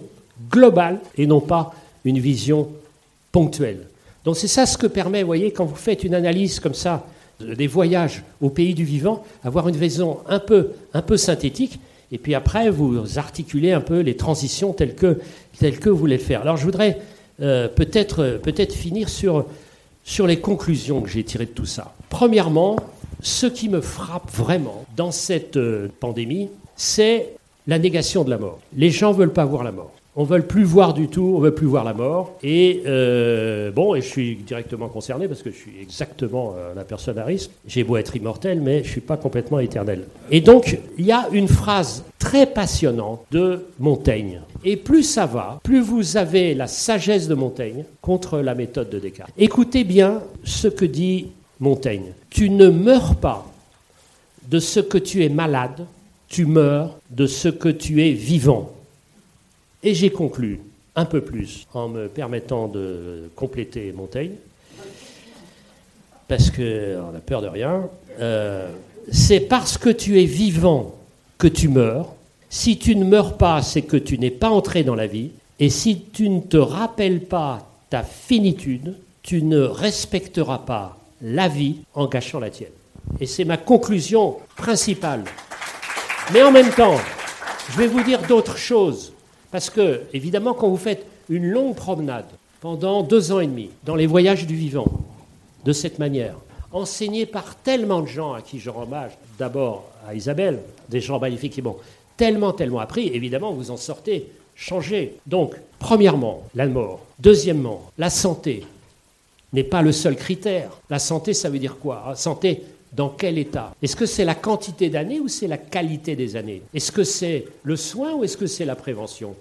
globale et non pas une vision Donc c'est ça ce que permet, vous voyez, quand vous faites une analyse comme ça des voyages au pays du vivant, avoir une vision un peu, un peu synthétique, et puis après vous articulez un peu les transitions telles que, telles que vous voulez le faire. Alors je voudrais euh, peut-être peut finir sur, sur les conclusions que j'ai tirées de tout ça. Premièrement, ce qui me frappe vraiment dans cette euh, pandémie, c'est la négation de la mort. Les gens ne veulent pas voir la mort. On ne veut plus voir du tout, on ne veut plus voir la mort. Et euh, bon, et je suis directement concerné parce que je suis exactement euh, la personne à risque. J'ai beau être immortel, mais je ne suis pas complètement éternel. Et donc, il y a une phrase très passionnante de Montaigne. Et plus ça va, plus vous avez la sagesse de Montaigne contre la méthode de Descartes. Écoutez bien ce que dit Montaigne. Tu ne meurs pas de ce que tu es malade, tu meurs de ce que tu es vivant. Et j'ai conclu un peu plus en me permettant de compléter Montaigne, parce qu'on a peur de rien. Euh, c'est parce que tu es vivant que tu meurs. Si tu ne meurs pas, c'est que tu n'es pas entré dans la vie. Et si tu ne te rappelles pas ta finitude, tu ne respecteras pas la vie en gâchant la tienne. Et c'est ma conclusion principale. Mais en même temps, je vais vous dire d'autres choses parce que, évidemment, quand vous faites une longue promenade pendant deux ans et demi dans les voyages du vivant, de cette manière, enseigné par tellement de gens à qui je rends hommage, d'abord à Isabelle, des gens magnifiques qui m'ont tellement, tellement appris, évidemment, vous en sortez changé. Donc, premièrement, la mort. Deuxièmement, la santé n'est pas le seul critère. La santé, ça veut dire quoi? La santé, dans quel état. Est-ce que c'est la quantité d'années ou c'est la qualité des années? Est-ce que c'est le soin ou est-ce que c'est la prévention?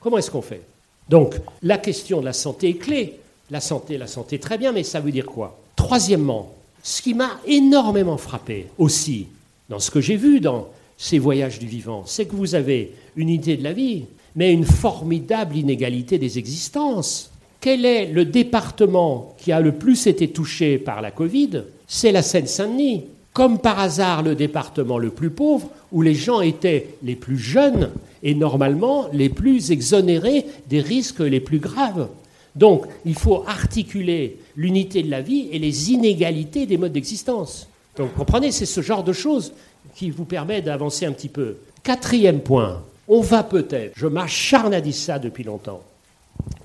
Comment est-ce qu'on fait? Donc, la question de la santé est clé. La santé, la santé, très bien, mais ça veut dire quoi? Troisièmement, ce qui m'a énormément frappé aussi dans ce que j'ai vu dans ces voyages du vivant, c'est que vous avez une idée de la vie, mais une formidable inégalité des existences. Quel est le département qui a le plus été touché par la Covid? C'est la Seine-Saint-Denis. Comme par hasard, le département le plus pauvre, où les gens étaient les plus jeunes et normalement les plus exonérés des risques les plus graves. Donc, il faut articuler l'unité de la vie et les inégalités des modes d'existence. Donc, comprenez, c'est ce genre de choses qui vous permet d'avancer un petit peu. Quatrième point, on va peut-être, je m'acharne à dire ça depuis longtemps,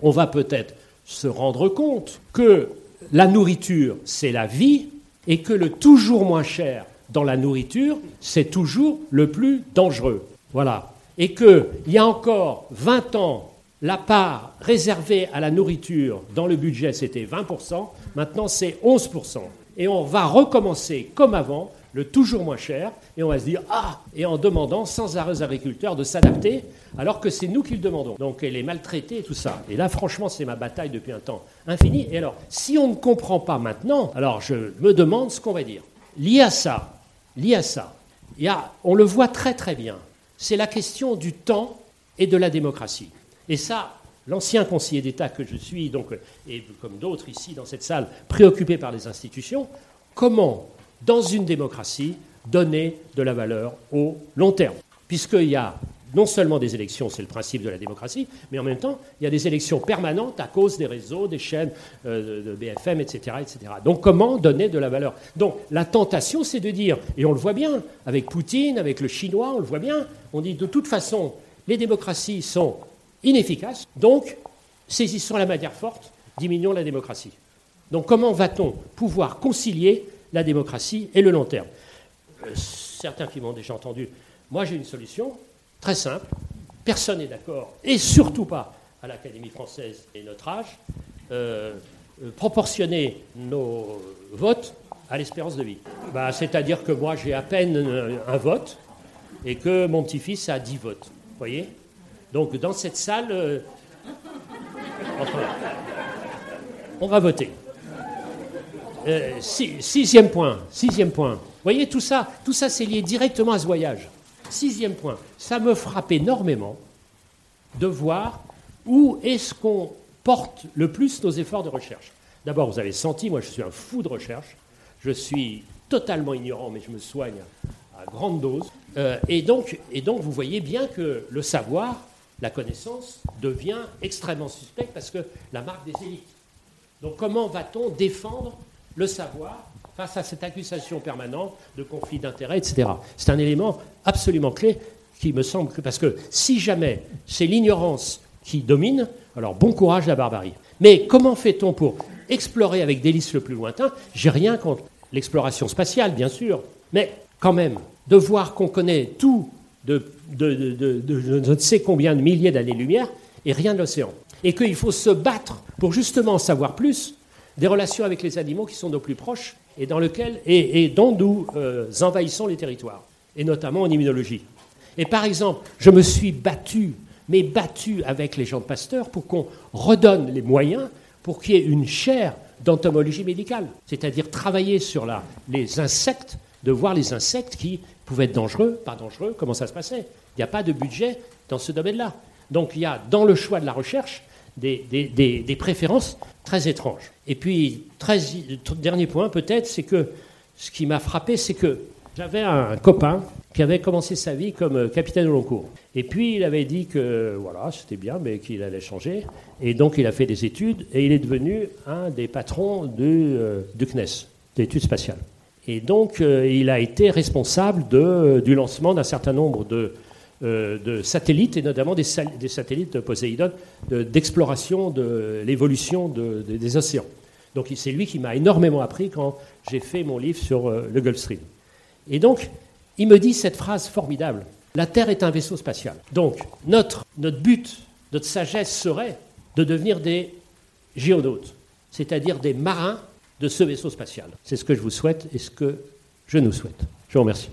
on va peut-être se rendre compte que la nourriture, c'est la vie, et que le toujours moins cher dans la nourriture, c'est toujours le plus dangereux. Voilà. Et qu'il y a encore 20 ans, la part réservée à la nourriture dans le budget, c'était 20%, maintenant c'est 11%. Et on va recommencer comme avant le toujours moins cher, et on va se dire Ah Et en demandant sans arrêt aux agriculteurs de s'adapter, alors que c'est nous qui le demandons. Donc elle est maltraitée et tout ça. Et là, franchement, c'est ma bataille depuis un temps infini. Et alors, si on ne comprend pas maintenant, alors je me demande ce qu'on va dire. Lié à ça, lié à ça, on le voit très très bien, c'est la question du temps et de la démocratie. Et ça, l'ancien conseiller d'État que je suis, donc, et comme d'autres ici dans cette salle, préoccupé par les institutions, comment dans une démocratie, donner de la valeur au long terme. Puisqu'il y a non seulement des élections, c'est le principe de la démocratie, mais en même temps, il y a des élections permanentes à cause des réseaux, des chaînes euh, de BFM, etc., etc. Donc comment donner de la valeur? Donc la tentation, c'est de dire, et on le voit bien, avec Poutine, avec le chinois, on le voit bien, on dit de toute façon, les démocraties sont inefficaces, donc saisissons la matière forte, diminuons la démocratie. Donc comment va-t-on pouvoir concilier la démocratie et le long terme. Euh, certains qui m'ont déjà entendu, moi j'ai une solution très simple, personne n'est d'accord, et surtout pas à l'Académie française et notre âge, euh, euh, proportionner nos votes à l'espérance de vie. Bah, C'est-à-dire que moi j'ai à peine un vote et que mon petit-fils a 10 votes. Voyez? Donc dans cette salle, on va voter. Euh, sixième point, sixième point. Vous voyez, tout ça, tout ça, c'est lié directement à ce voyage. Sixième point, ça me frappe énormément de voir où est-ce qu'on porte le plus nos efforts de recherche. D'abord, vous avez senti, moi je suis un fou de recherche, je suis totalement ignorant, mais je me soigne à grande dose. Euh, et, donc, et donc, vous voyez bien que le savoir, la connaissance, devient extrêmement suspect parce que la marque des élites. Donc comment va-t-on défendre le savoir face à cette accusation permanente de conflit d'intérêts, etc. C'est un élément absolument clé qui me semble que, parce que si jamais c'est l'ignorance qui domine, alors bon courage la barbarie. Mais comment fait-on pour explorer avec délice le plus lointain? J'ai rien contre l'exploration spatiale, bien sûr, mais quand même, de voir qu'on connaît tout de, je ne sais combien de milliers d'années-lumière et rien de l'océan. Et qu'il faut se battre pour justement savoir plus, des relations avec les animaux qui sont nos plus proches et, dans lequel, et, dont nous euh, envahissons les territoires, et notamment en immunologie. Et par exemple, je me suis battu, mais battu avec les gens de Pasteur pour qu'on redonne les moyens pour qu'il y ait une chaire d'entomologie médicale, c'est-à-dire travailler sur les insectes, de voir les insectes qui pouvaient être dangereux, pas dangereux, comment ça se passait. Il n'y a pas de budget dans ce domaine-là. Donc il y a dans le choix de la recherche des, préférences très étranges. Et puis, très, dernier point peut-être, c'est que ce qui m'a frappé, c'est que j'avais un copain qui avait commencé sa vie comme euh, capitaine de long cours. Et puis il avait dit que voilà, c'était bien, mais qu'il allait changer. Et donc il a fait des études et il est devenu un des patrons du, euh, du CNES, d'études spatiales. Et donc euh, il a été responsable de, du lancement d'un certain nombre de euh, de satellites, et notamment des, satellites de Poséidon, d'exploration de, l'évolution des océans. Donc c'est lui qui m'a énormément appris quand j'ai fait mon livre sur euh, le Gulf Stream. Et donc, il me dit cette phrase formidable. La Terre est un vaisseau spatial. Donc, notre, notre but, notre sagesse serait de devenir des géonautes, c'est-à-dire des marins de ce vaisseau spatial. C'est ce que je vous souhaite et ce que je nous souhaite. Je vous remercie.